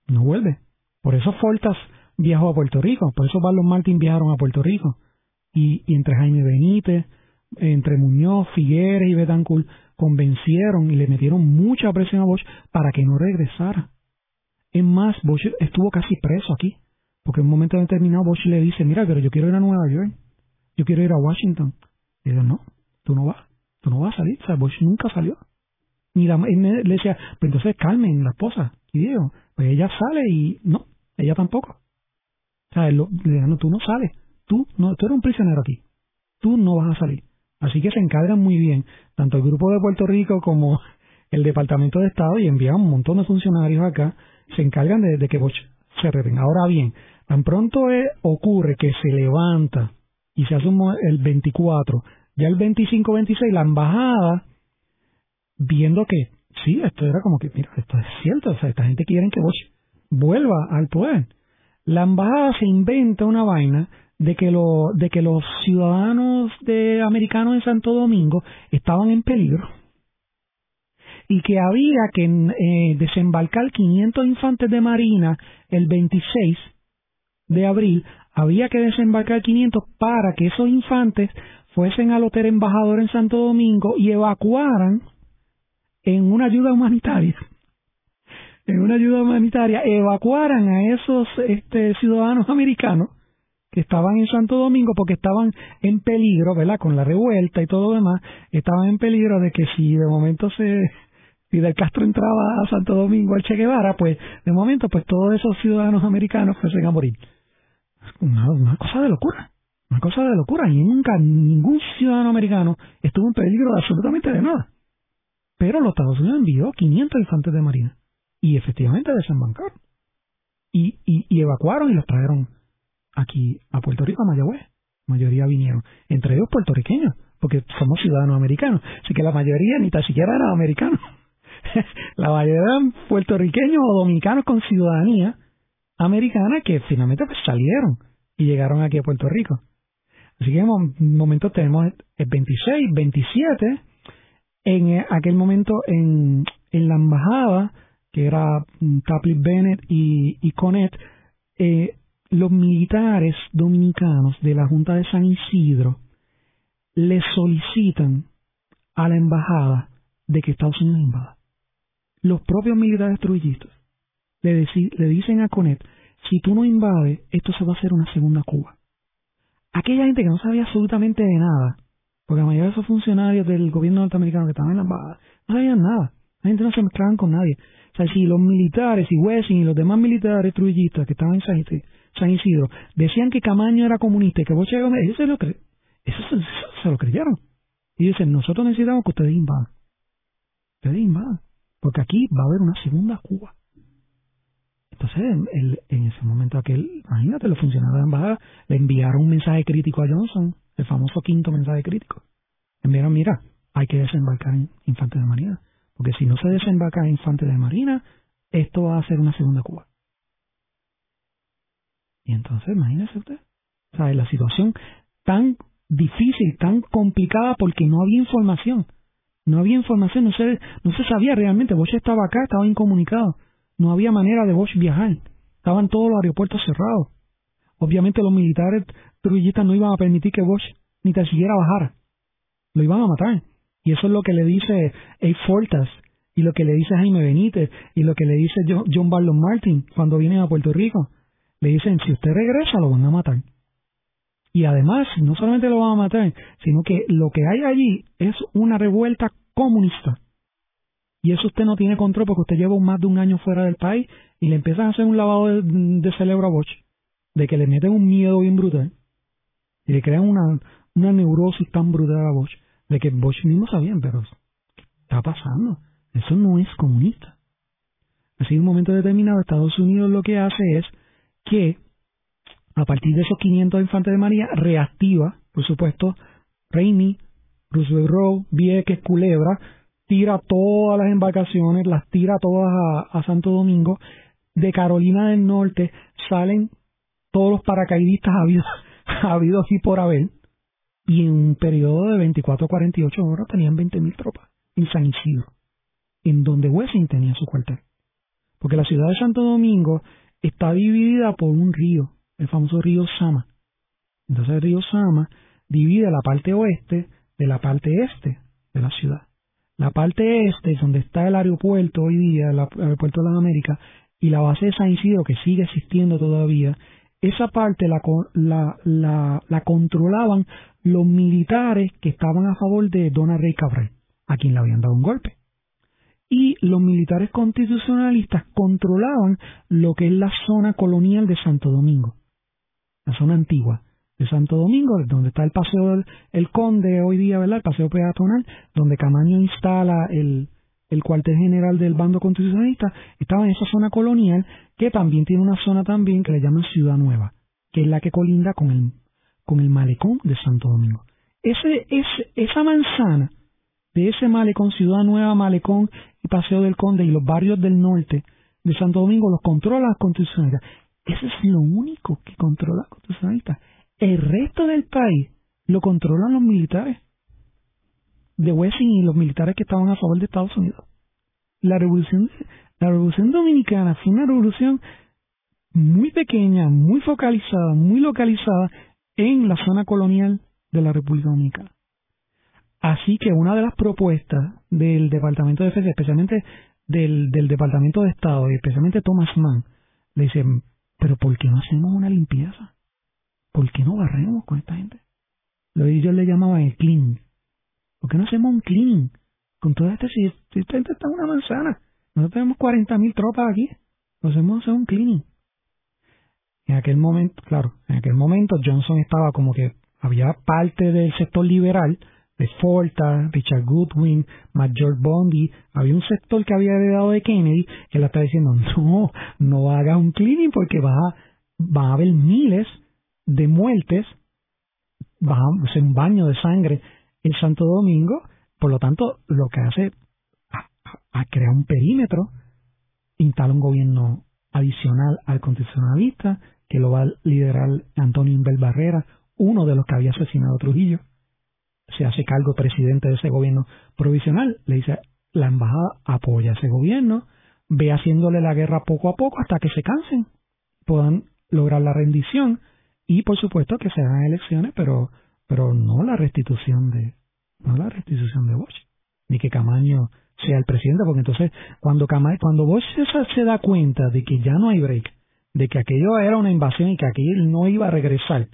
no vuelve. Por eso Fortas viajó a Puerto Rico, por eso Barlos Martín viajaron a Puerto Rico. Y, y entre Jaime Benítez, entre Muñoz, Figueres y Betancourt, convencieron y le metieron mucha presión a Bosch para que no regresara. Es más, Bosch estuvo casi preso aquí, porque en un momento determinado Bosch le dice, mira, pero yo quiero ir a Nueva York, yo quiero ir a Washington. Y dice, no, tú no vas, tú no vas a salir. O sea, Bosch nunca salió. Ni la, le decía, pues entonces Carmen, la esposa, y digo, pues ella sale y no, ella tampoco. O sea, le dice, no, tú no sales, tú, no, tú eres un prisionero aquí, tú no vas a salir. Así que se encargan muy bien, tanto el Grupo de Puerto Rico como el Departamento de Estado, y envían un montón de funcionarios acá, se encargan de, que Bosch se retenga. Ahora bien, tan pronto ocurre que se levanta y se hace el 24, ya el 25-26, la embajada, viendo que sí, esto era como que, mira, esto es cierto, o sea, esta gente quiere que Bosch vuelva al poder. La embajada se inventa una vaina de que, lo, de que los ciudadanos de americanos en Santo Domingo estaban en peligro y que había que eh, desembarcar 500 infantes de marina el 26 de abril, había que desembarcar 500 para que esos infantes fuesen al hotel embajador en Santo Domingo y evacuaran en una ayuda humanitaria. En una ayuda humanitaria evacuaran a esos este, ciudadanos americanos que estaban en Santo Domingo porque estaban en peligro, ¿verdad? Con la revuelta y todo lo demás, estaban en peligro de que si de momento se Fidel Castro entraba a Santo Domingo al Che Guevara, pues de momento pues todos esos ciudadanos americanos fuesen a morir. Una, una cosa de locura, una cosa de locura. Y nunca ningún ciudadano americano estuvo en peligro de absolutamente de nada. Pero los Estados Unidos envió 500 infantes de marina y efectivamente desembarcaron. Y, evacuaron y los trajeron aquí a Puerto Rico, a Mayagüez. La mayoría vinieron, entre ellos puertorriqueños, porque somos ciudadanos americanos. Así que la mayoría ni tan siquiera eran americanos. la mayoría eran puertorriqueños o dominicanos con ciudadanía americana que finalmente pues salieron y llegaron aquí a Puerto Rico. Así que en un momento tenemos el 26, 27, en aquel momento en, en la embajada, que era Tapley Bennett y, y Conet, eh, los militares dominicanos de la Junta de San Isidro le solicitan a la embajada de que Estados Unidos invada. Los propios militares trujillistas le, dicen a Conet, si tú no invades, esto se va a hacer una segunda Cuba. Aquella gente que no sabía absolutamente de nada, porque la mayoría de esos funcionarios del gobierno norteamericano que estaban en la embajada, no sabían nada. La gente no se mezclaban con nadie. O sea, si los militares, y Wessing y los demás militares trujillistas que estaban en San Isidro, San Isidro decían que Camaño era comunista y que Boche Gómez, eso es lo que Eso, se lo creyeron. Y dicen, nosotros necesitamos que ustedes invadan. Ustedes invadan. Porque aquí va a haber una segunda Cuba. Entonces, en ese momento aquel, imagínate, los funcionarios de la embajada le enviaron un mensaje crítico a Johnson, el famoso quinto mensaje crítico. Enviaron, mira, hay que desembarcar en infantes de marina. Porque si no se desembarca en infantes de marina, esto va a ser una segunda Cuba. Y entonces, imagínese usted. O la situación tan difícil, tan complicada porque no había información. No había información, no se, no se sabía realmente. Bosch estaba acá, estaba incomunicado. No había manera de Bosch viajar. Estaban todos los aeropuertos cerrados. Obviamente los militares trujillistas no iban a permitir que Bosch ni tan siquiera bajara. Lo iban a matar. Y eso es lo que le dice A. Fortas, y lo que le dice Jaime Benítez, y lo que le dice John Barlow Martin cuando vienen a Puerto Rico. Le dicen, si usted regresa, lo van a matar. Y además, no solamente lo van a matar, sino que lo que hay allí es una revuelta comunista. Y eso usted no tiene control porque usted lleva más de un año fuera del país y le empiezan a hacer un lavado de, cerebro a Bosch, de que le meten un miedo bien brutal y le crean una, una neurosis tan brutal a Bosch, de que Bosch mismo sabía, pero ¿qué está pasando? Eso no es comunista. Así en un momento determinado Estados Unidos lo que hace es que a partir de esos 500 infantes de María, reactiva, por supuesto, Rainy, Roosevelt Road, Vieques, Culebra, tira todas las embarcaciones, las tira todas a, Santo Domingo. De Carolina del Norte salen todos los paracaidistas habidos, habidos y por haber. Y en un periodo de 24 a 48 horas tenían 20.000 tropas en San Isidro, en donde Wessing tenía su cuartel. Porque la ciudad de Santo Domingo está dividida por un río, el famoso río Sama. Entonces el río Sama divide la parte oeste de la parte este de la ciudad. La parte este es donde está el aeropuerto hoy día, el aeropuerto de las Américas, y la base de San Isidro, que sigue existiendo todavía, esa parte la, la, la, controlaban los militares que estaban a favor de Don Rey Cabral, a quien le habían dado un golpe y los militares constitucionalistas controlaban lo que es la zona colonial de Santo Domingo, la zona antigua de Santo Domingo, donde está el Paseo del el Conde hoy día, ¿verdad? El Paseo Peatonal, donde Camaño instala el, el cuartel general del bando constitucionalista, estaba en esa zona colonial que también tiene una zona también que le llaman Ciudad Nueva, que es la que colinda con el, con el malecón de Santo Domingo. Ese, ese, esa manzana de ese malecón, Ciudad Nueva, Malecón y Paseo del Conde y los barrios del norte de Santo Domingo los controla la constitucionalista. Ese es lo único que controla la constitucionalista. El resto del país lo controlan los militares de Wessing y los militares que estaban a favor de Estados Unidos. La revolución, la revolución dominicana fue una revolución muy pequeña, muy focalizada, muy localizada en la zona colonial de la República Dominicana. Así que una de las propuestas del Departamento de Defensa, especialmente del, Departamento de Estado, y especialmente Thomas Mann, le dice, pero ¿por qué no hacemos una limpieza? ¿Por qué no barremos con esta gente? Lo ellos le llamaban el clean. ¿Por qué no hacemos un clean? Con toda este, si, esta gente está en una manzana, nosotros tenemos 40.000 tropas aquí, lo hacemos hacer un cleaning. En aquel momento, claro, en aquel momento Johnson estaba como que había parte del sector liberal de Forta, Richard Goodwin, Major Bondi, había un sector que había heredado de Kennedy que le está diciendo, no, no hagas un cleaning porque va a, haber miles de muertes, va a hacer un baño de sangre en Santo Domingo, por lo tanto, lo que hace a, crear un perímetro, instala un gobierno adicional al constitucionalista, que lo va a liderar Antonio Inbel Barrera, uno de los que había asesinado a Trujillo se hace cargo presidente de ese gobierno provisional, le dice la embajada apoya a ese gobierno, ve haciéndole la guerra poco a poco hasta que se cansen, puedan lograr la rendición y por supuesto que se hagan elecciones, pero pero no la restitución de no la restitución de Bosch, ni que Camaño sea el presidente, porque entonces cuando cuando Bosch se, se da cuenta de que ya no hay break, de que aquello era una invasión y que aquello no iba a regresar,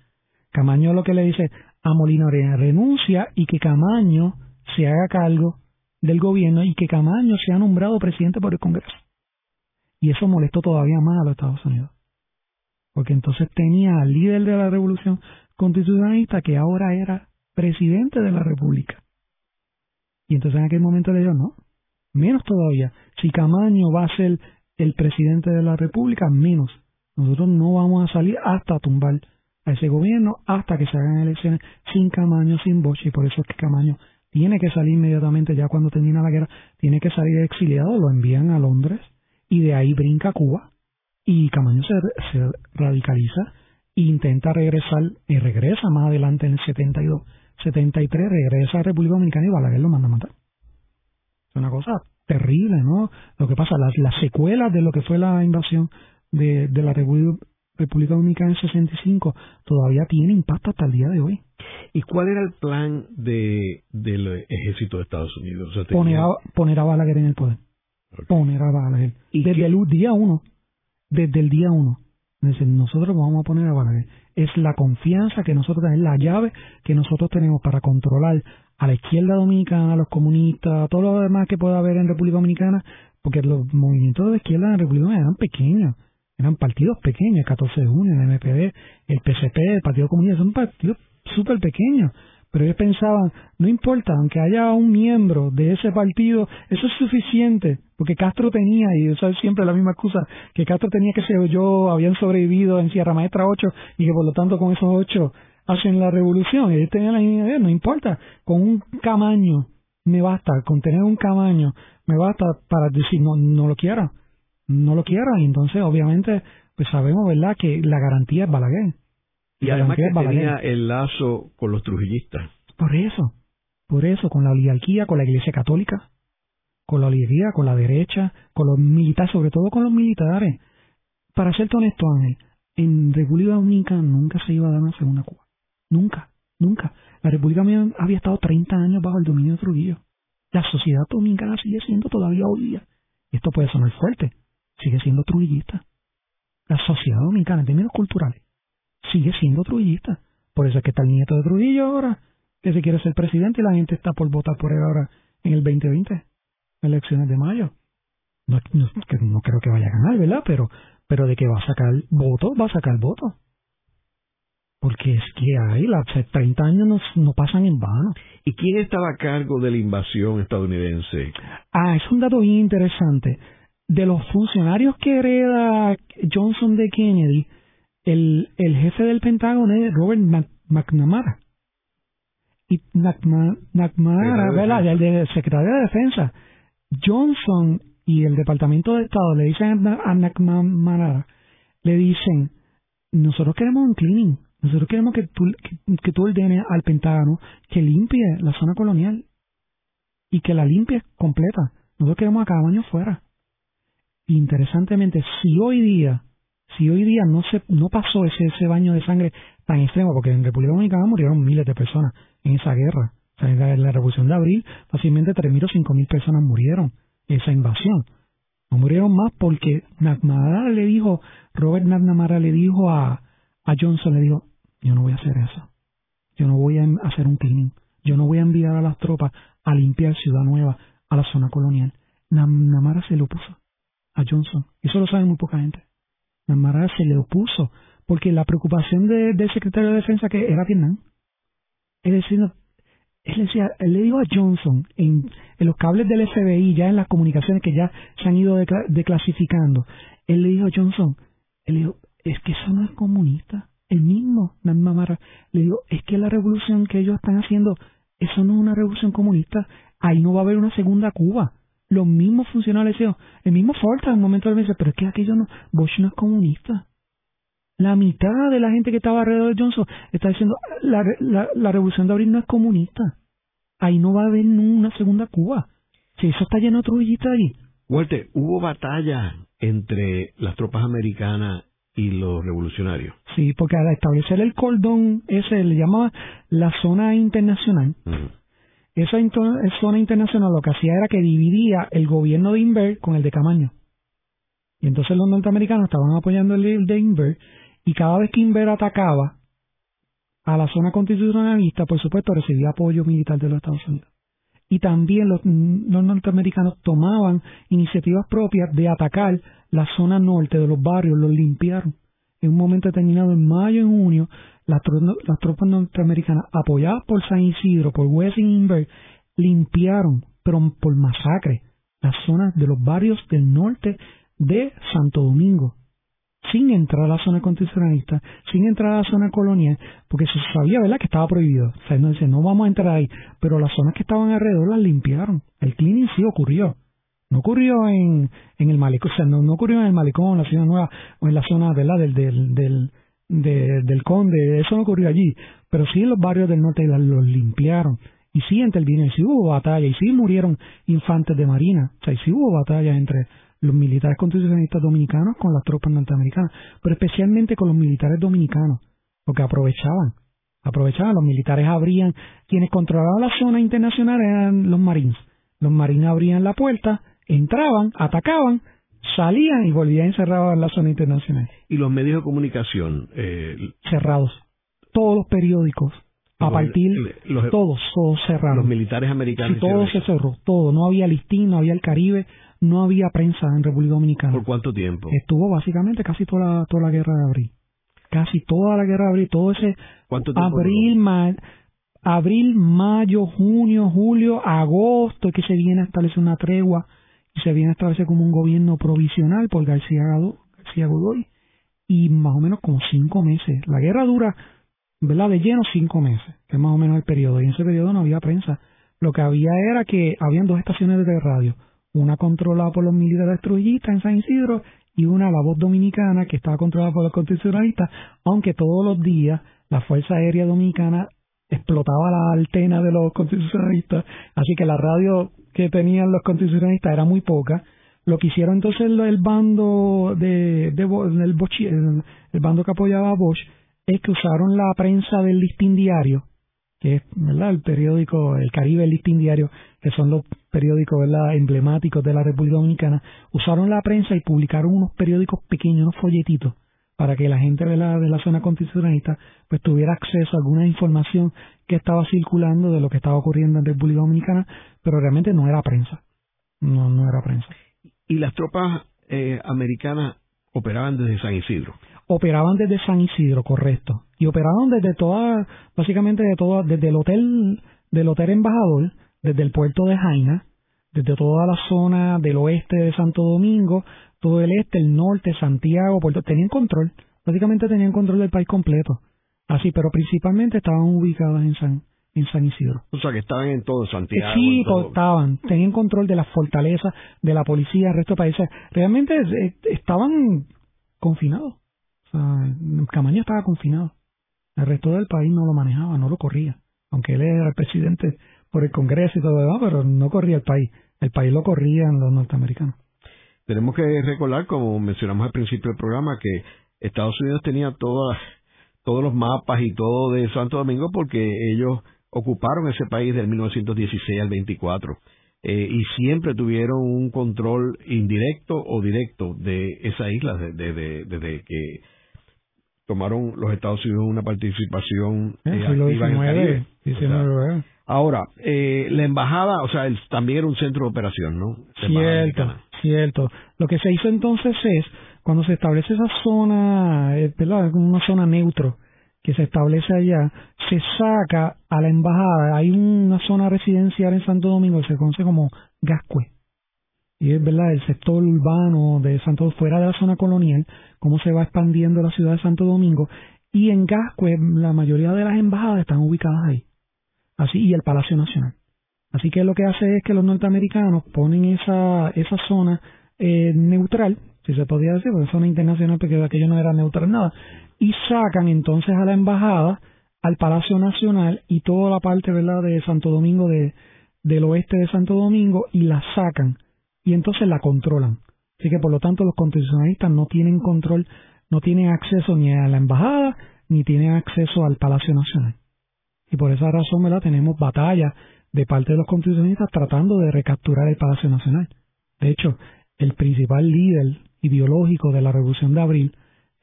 Camaño lo que le dice, a Molina renuncia y que Camaño se haga cargo del gobierno y que Camaño sea nombrado presidente por el Congreso. Y eso molestó todavía más a los Estados Unidos. Porque entonces tenía al líder de la revolución constitucionalista que ahora era presidente de la República. Y entonces en aquel momento le dijo, no, menos todavía. Si Camaño va a ser el presidente de la República, menos. Nosotros no vamos a salir hasta tumbar a ese gobierno, hasta que se hagan elecciones sin Camaño, sin Boche, y por eso es que Camaño tiene que salir inmediatamente ya cuando termina la guerra, tiene que salir exiliado, lo envían a Londres y de ahí brinca a Cuba y Camaño se, se radicaliza e intenta regresar y regresa más adelante en el 72, 73 regresa a República Dominicana y Balaguer lo manda a matar. Es una cosa terrible, ¿no? Lo que pasa, las, las secuelas de lo que fue la invasión de, de la República República Dominicana en 65 todavía tiene impacto hasta el día de hoy. ¿Y cuál era el plan de, del ejército de Estados Unidos? poner, a, poner a Balaguer en el poder. Poner a Balaguer. Desde el día uno. Desde el día uno. nosotros vamos a poner a Balaguer. Es la confianza que nosotros tenemos, la llave que nosotros tenemos para controlar a la izquierda dominicana, a los comunistas, a todo lo demás que pueda haber en República Dominicana, porque los movimientos de izquierda en República Dominicana eran pequeños eran partidos pequeños, el 14 de junio, el MPD, el PCP, el Partido Comunista, son partidos súper pequeños. Pero ellos pensaban, no importa, aunque haya un miembro de ese partido, eso es suficiente, porque Castro tenía, y eso es siempre la misma excusa, que Castro tenía que ser yo, habían sobrevivido en Sierra Maestra 8, y que por lo tanto con esos 8 hacen la revolución. Ellos tenían la misma idea, no importa, con un camaño me basta, con tener un camaño me basta para decir, no, no lo quiero no lo quiera y entonces obviamente pues sabemos verdad que la garantía es Balaguer. Y además que tenía el lazo con los trujillistas. Por eso por eso con la oligarquía con la iglesia católica con la oligarquía con la derecha con los militares sobre todo con los militares. Para ser honesto Ángel en República Dominicana nunca se iba a dar una segunda Cuba. Nunca nunca. La República Dominicana había estado 30 años bajo el dominio de Trujillo. La sociedad dominicana sigue siendo todavía hoy día. Y esto puede sonar fuerte sigue siendo trujillista. La sociedad dominicana, en términos culturales, sigue siendo trujillista. Por eso es que está el nieto de Trujillo ahora, que se quiere ser presidente y la gente está por votar por él ahora en el 2020, elecciones de mayo. No, no, creo que vaya a ganar, ¿verdad? Pero, pero de que va a sacar voto, va a sacar voto. Porque es que hay, las 30 años no, no pasan en vano. ¿Y quién estaba a cargo de la invasión estadounidense? Ah, es un dato interesante de los funcionarios que hereda Johnson de Kennedy, el, el jefe del Pentágono es Robert McNamara. Y McNamara, ¿verdad? El, secretario de Defensa. Johnson y el Departamento de Estado le dicen a McNamara, le dicen, nosotros queremos un cleaning, nosotros queremos que tú, que, que tú ordenes al Pentágono que limpie la zona colonial y que la limpie completa. Nosotros queremos a cada año fuera interesantemente, si hoy día, si hoy día no se no pasó ese, ese baño de sangre tan extremo, porque en República Dominicana murieron miles de personas en esa guerra. en la, Revolución de Abril, fácilmente 3.000 o 5.000 personas murieron en esa invasión. No murieron más porque McNamara le dijo, Robert McNamara le dijo a, a Johnson, le dijo, yo no voy a hacer eso. Yo no voy a hacer un cleaning. Yo no voy a enviar a las tropas a limpiar Ciudad Nueva, a la zona colonial. McNamara se lo opuso a Johnson. Eso lo sabe muy poca gente. Namara se le opuso porque la preocupación del secretario de Defensa que era Vietnam. Es decir, él, decía, él le dijo a Johnson en, los cables del FBI, ya en las comunicaciones que ya se han ido declasificando, él le dijo a Johnson, él le dijo, es que eso no es comunista. El mismo Namara le dijo, es que la revolución que ellos están haciendo, eso no es una revolución comunista. Ahí no va a haber una segunda Cuba los mismos funcionarios el mismo Forta en un momento le dice, pero es que aquello no, Bush no es comunista. La mitad de la gente que estaba alrededor de Johnson está diciendo, la, la, revolución de abril no es comunista. Ahí no va a haber una segunda Cuba. Si eso está lleno de trujillistas ahí. Walter, hubo batalla entre las tropas americanas y los revolucionarios. Sí, porque al establecer el cordón ese le llamaba la zona internacional, esa zona internacional lo que hacía era que dividía el gobierno de Inver con el de Camaño. Y entonces los norteamericanos estaban apoyando el de Inver y cada vez que Inver atacaba a la zona constitucionalista, por supuesto, recibía apoyo militar de los Estados Unidos. Y también los, los norteamericanos tomaban iniciativas propias de atacar la zona norte de los barrios, los limpiaron. En un momento determinado, en mayo, en junio, las, tropas norteamericanas apoyadas por San Isidro, por Westinghouse, limpiaron, pero por masacre, las zonas de los barrios del norte de Santo Domingo, sin entrar a la zona constitucionalista, sin entrar a la zona colonial, porque se sabía, ¿verdad?, que estaba prohibido. O sea, no dice, no vamos a entrar ahí, pero las zonas que estaban alrededor las limpiaron. El cleaning sí ocurrió. No ocurrió en, en el malecón, o sea, no, ocurrió en el malecón, en la ciudad nueva, o en la zona, ¿verdad?, del, del, del, del conde, eso no ocurrió allí, pero sí en los barrios del norte los limpiaron. Y sí intervinieron, y sí hubo batalla, y sí murieron infantes de marina, o sea, y sí hubo batalla entre los militares constitucionalistas dominicanos con las tropas norteamericanas, pero especialmente con los militares dominicanos, porque aprovechaban, aprovechaban, los militares abrían, quienes controlaban la zona internacional eran los marines, los marines abrían la puerta, entraban, atacaban, salían y volvían encerrados en la zona internacional. ¿Y los medios de comunicación? Eh, cerrados. Todos los periódicos, a partir, los, todos, todos cerrados. Los militares americanos. Todo se cerró, todo. No había listín, no había el Caribe, no había prensa en República Dominicana. ¿Por cuánto tiempo? Estuvo básicamente casi toda la, toda la guerra de abril. Casi toda la guerra de abril, todo ese ¿Cuánto tiempo abril, abril, mayo, junio, julio, agosto, que se viene a establecer una tregua y se viene a establecer como un gobierno provisional por García, García Godoy y más o menos como cinco meses. La guerra dura, ¿verdad? De lleno cinco meses, que es más o menos el periodo. Y en ese periodo no había prensa. Lo que había era que habían dos estaciones de radio una controlada por los militares trujillistas en San Isidro y una la voz dominicana que estaba controlada por los constitucionalistas, aunque todos los días la Fuerza Aérea Dominicana explotaba la altena de los constitucionalistas, así que la radio que tenían los constitucionalistas era muy poca. Lo que hicieron entonces el, bando de, el, el bando que apoyaba a Bosch es que usaron la prensa del listín diario que es ¿verdad? el periódico El Caribe el Listín Diario, que son los periódicos ¿verdad? emblemáticos de la República Dominicana, usaron la prensa y publicaron unos periódicos pequeños, unos folletitos, para que la gente de la, de la zona constitucionalista pues tuviera acceso a alguna información que estaba circulando de lo que estaba ocurriendo en República Dominicana, pero realmente no era prensa, no, no era prensa. ¿Y las tropas eh, americanas operaban desde San Isidro? operaban desde San Isidro, correcto, y operaban desde toda, básicamente de toda, desde el hotel, del hotel embajador, desde el puerto de Jaina, desde toda la zona del oeste de Santo Domingo, todo el este, el norte, Santiago, Puerto, tenían control, básicamente tenían control del país completo, así, pero principalmente estaban ubicadas en San, en San Isidro. O sea, que estaban en todo Santiago. Sí, estaban, tenían control de las fortalezas, de la policía, el resto de países. Realmente eh, estaban confinados. Camaño estaba confinado. El resto del país no lo manejaba, no lo corría. Aunque él era el presidente por el Congreso y todo eso, pero no corría el país. El país lo corrían los norteamericanos. Tenemos que recordar, como mencionamos al principio del programa, que Estados Unidos tenía todas, todos los mapas y todo de Santo Domingo porque ellos ocuparon ese país del 1916 al 24 eh, y siempre tuvieron un control indirecto o directo de esa isla desde de, que tomaron los Estados Unidos una participación eh, activa en el Caribe. ahora, eh, la embajada, o sea, también era un centro de operación, ¿no? cierto, cierto. Lo que se hizo entonces es, cuando se establece esa zona, eh, ¿verdad? Una zona neutro que se establece allá, se saca a la embajada, hay una zona residencial en Santo Domingo que se conoce como Gascue, y es verdad el sector urbano de Santo fuera de la zona colonial, cómo se va expandiendo la ciudad de Santo Domingo, y en Gascue la mayoría de las embajadas están ubicadas ahí, así y el Palacio Nacional. Así que lo que hace es que los norteamericanos ponen esa, esa zona eh, neutral, si se podía decir, porque zona internacional, porque aquello no era neutral nada, y sacan entonces a la embajada, al Palacio Nacional y toda la parte verdad de Santo Domingo de, del oeste de Santo Domingo y la sacan y entonces la controlan. Así que por lo tanto los constitucionalistas no tienen control, no tienen acceso ni a la embajada ni tienen acceso al Palacio Nacional. Y por esa razón, ¿verdad? Tenemos batallas de parte de los constitucionalistas tratando de recapturar el Palacio Nacional. De hecho, el principal líder ideológico de la Revolución de Abril,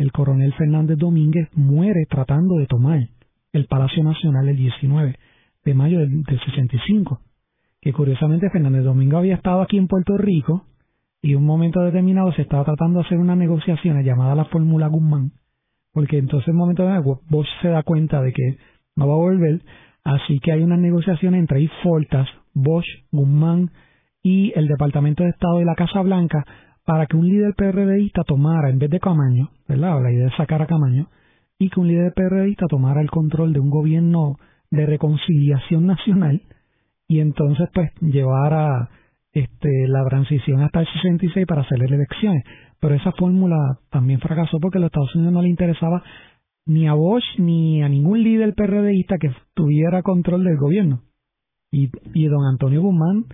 el coronel Fernández Domínguez, muere tratando de tomar el Palacio Nacional el 19 de mayo del, del 65 que curiosamente Fernández Domingo había estado aquí en Puerto Rico y en un momento determinado se estaba tratando de hacer una negociación llamada la Fórmula Guzmán porque entonces en un momento dado Bosch se da cuenta de que no va a volver, así que hay una negociación entre ahí Fortas, Bosch, Guzmán y el Departamento de Estado de la Casa Blanca para que un líder PRDista tomara, en vez de Camaño, ¿verdad? La idea de sacar a Camaño, y que un líder PRDista tomara el control de un gobierno de reconciliación nacional y entonces pues llevara este, la transición hasta el 66 para hacer elecciones. Pero esa fórmula también fracasó porque a los Estados Unidos no le interesaba ni a Bosch ni a ningún líder PRDista que tuviera control del gobierno. Y, y don Antonio Guzmán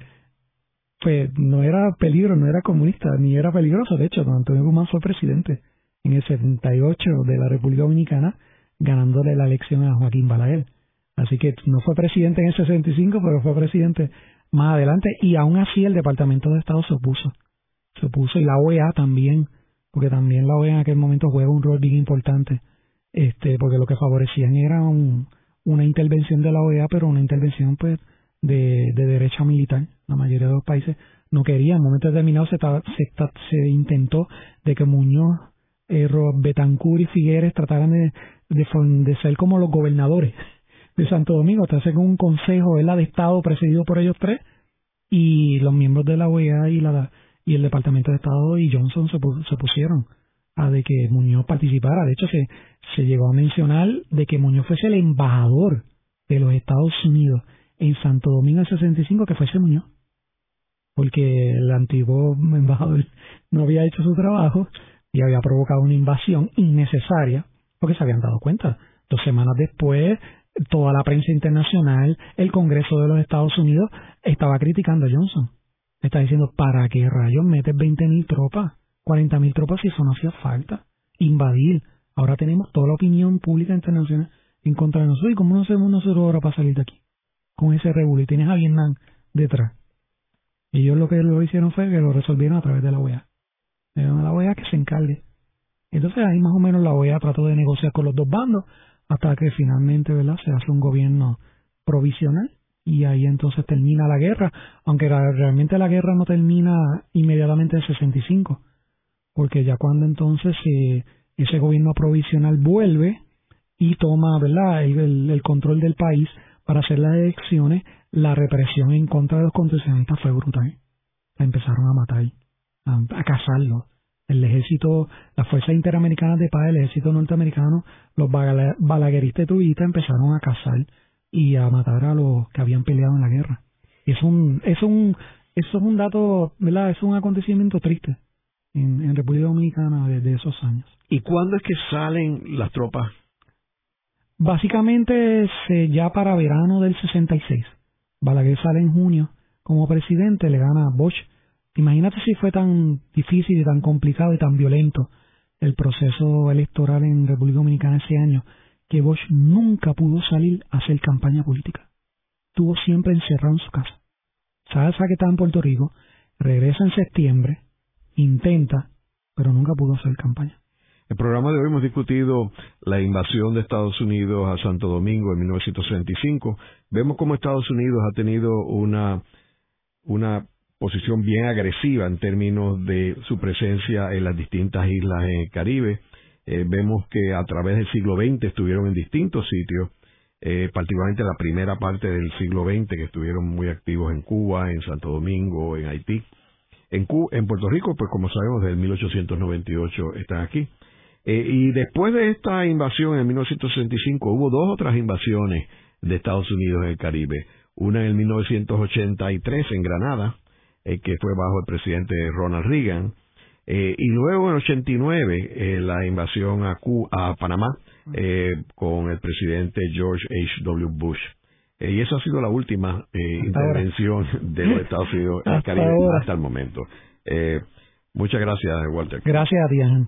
pues no era peligro, no era comunista, ni era peligroso. De hecho, don Antonio Guzmán fue presidente en el 78 de la República Dominicana, ganándole la elección a Joaquín Balaguer. Así que no fue presidente en el 65, pero fue presidente más adelante y aún así el Departamento de Estado se opuso. Se opuso y la OEA también, porque también la OEA en aquel momento juega un rol bien importante, este, porque lo que favorecían era una intervención de la OEA, pero una intervención pues de, de derecha militar. La mayoría de los países no querían. En un momento determinado se, se, intentó de que Muñoz, eh, Betancourt y Figueres trataran de, de, ser como los gobernadores de Santo Domingo, hacer un consejo de Estado presidido por ellos tres y los miembros de la OEA y la y el Departamento de Estado y Johnson se, se pusieron a de que Muñoz participara. De hecho, se, se llegó a mencionar de que Muñoz fuese el embajador de los Estados Unidos en Santo Domingo en 65 que fuese Muñoz, porque el antiguo embajador no había hecho su trabajo y había provocado una invasión innecesaria, porque se habían dado cuenta. Dos semanas después, toda la prensa internacional, el Congreso de los Estados Unidos estaba criticando a Johnson. Está diciendo, ¿para qué rayos metes 20.000 tropas? 40.000 tropas si eso no hacía falta. Invadir. Ahora tenemos toda la opinión pública internacional en contra de nosotros. ¿Y cómo no hacemos nosotros ahora para salir de aquí? Con ese revuelo y tienes a Vietnam detrás. Y ellos lo que lo hicieron fue que lo resolvieron a través de la OEA. Le a la OEA que se encargue. Entonces ahí más o menos la OEA trató de negociar con los dos bandos hasta que finalmente ¿verdad? se hace un gobierno provisional y ahí entonces termina la guerra, aunque realmente la guerra no termina inmediatamente en 65, porque ya cuando entonces eh, ese gobierno provisional vuelve y toma ¿verdad? el control del país, para hacer las elecciones, la represión en contra de los constitucionalistas fue brutal. La empezaron a matar, a, cazarlos. El ejército, las fuerzas interamericanas de paz, el ejército norteamericano, los balagueristas tuvistas empezaron a cazar y a matar a los que habían peleado en la guerra. Es un, es un, eso es un dato, ¿verdad? Es un acontecimiento triste en, en República Dominicana desde esos años. ¿Y cuándo es que salen las tropas Básicamente es ya para verano del 66. Balaguer sale en junio como presidente, le gana a Bosch. Imagínate si fue tan difícil y tan complicado y tan violento el proceso electoral en República Dominicana ese año, que Bosch nunca pudo salir a hacer campaña política. Estuvo siempre encerrado en su casa. Salsa que está en Puerto Rico, regresa en septiembre, intenta, pero nunca pudo hacer campaña. El programa de hoy hemos discutido la invasión de Estados Unidos a Santo Domingo en 1965. Vemos cómo Estados Unidos ha tenido una, una posición bien agresiva en términos de su presencia en las distintas islas en el Caribe. Eh, vemos que a través del siglo XX estuvieron en distintos sitios, eh, particularmente la primera parte del siglo XX, que estuvieron muy activos en Cuba, en Santo Domingo, en Haití. En, en Puerto Rico, pues como sabemos, desde 1898 están aquí. Eh, y después de esta invasión en 1965 hubo dos otras invasiones de Estados Unidos en el Caribe. Una en 1983 en Granada, eh, que fue bajo el presidente Ronald Reagan, eh, y luego en 89 la invasión a, a Panamá con el presidente George H. W. Bush. y esa ha sido la última intervención de los Estados Unidos en el Caribe hasta el momento. muchas gracias, Walter. Gracias a Diana.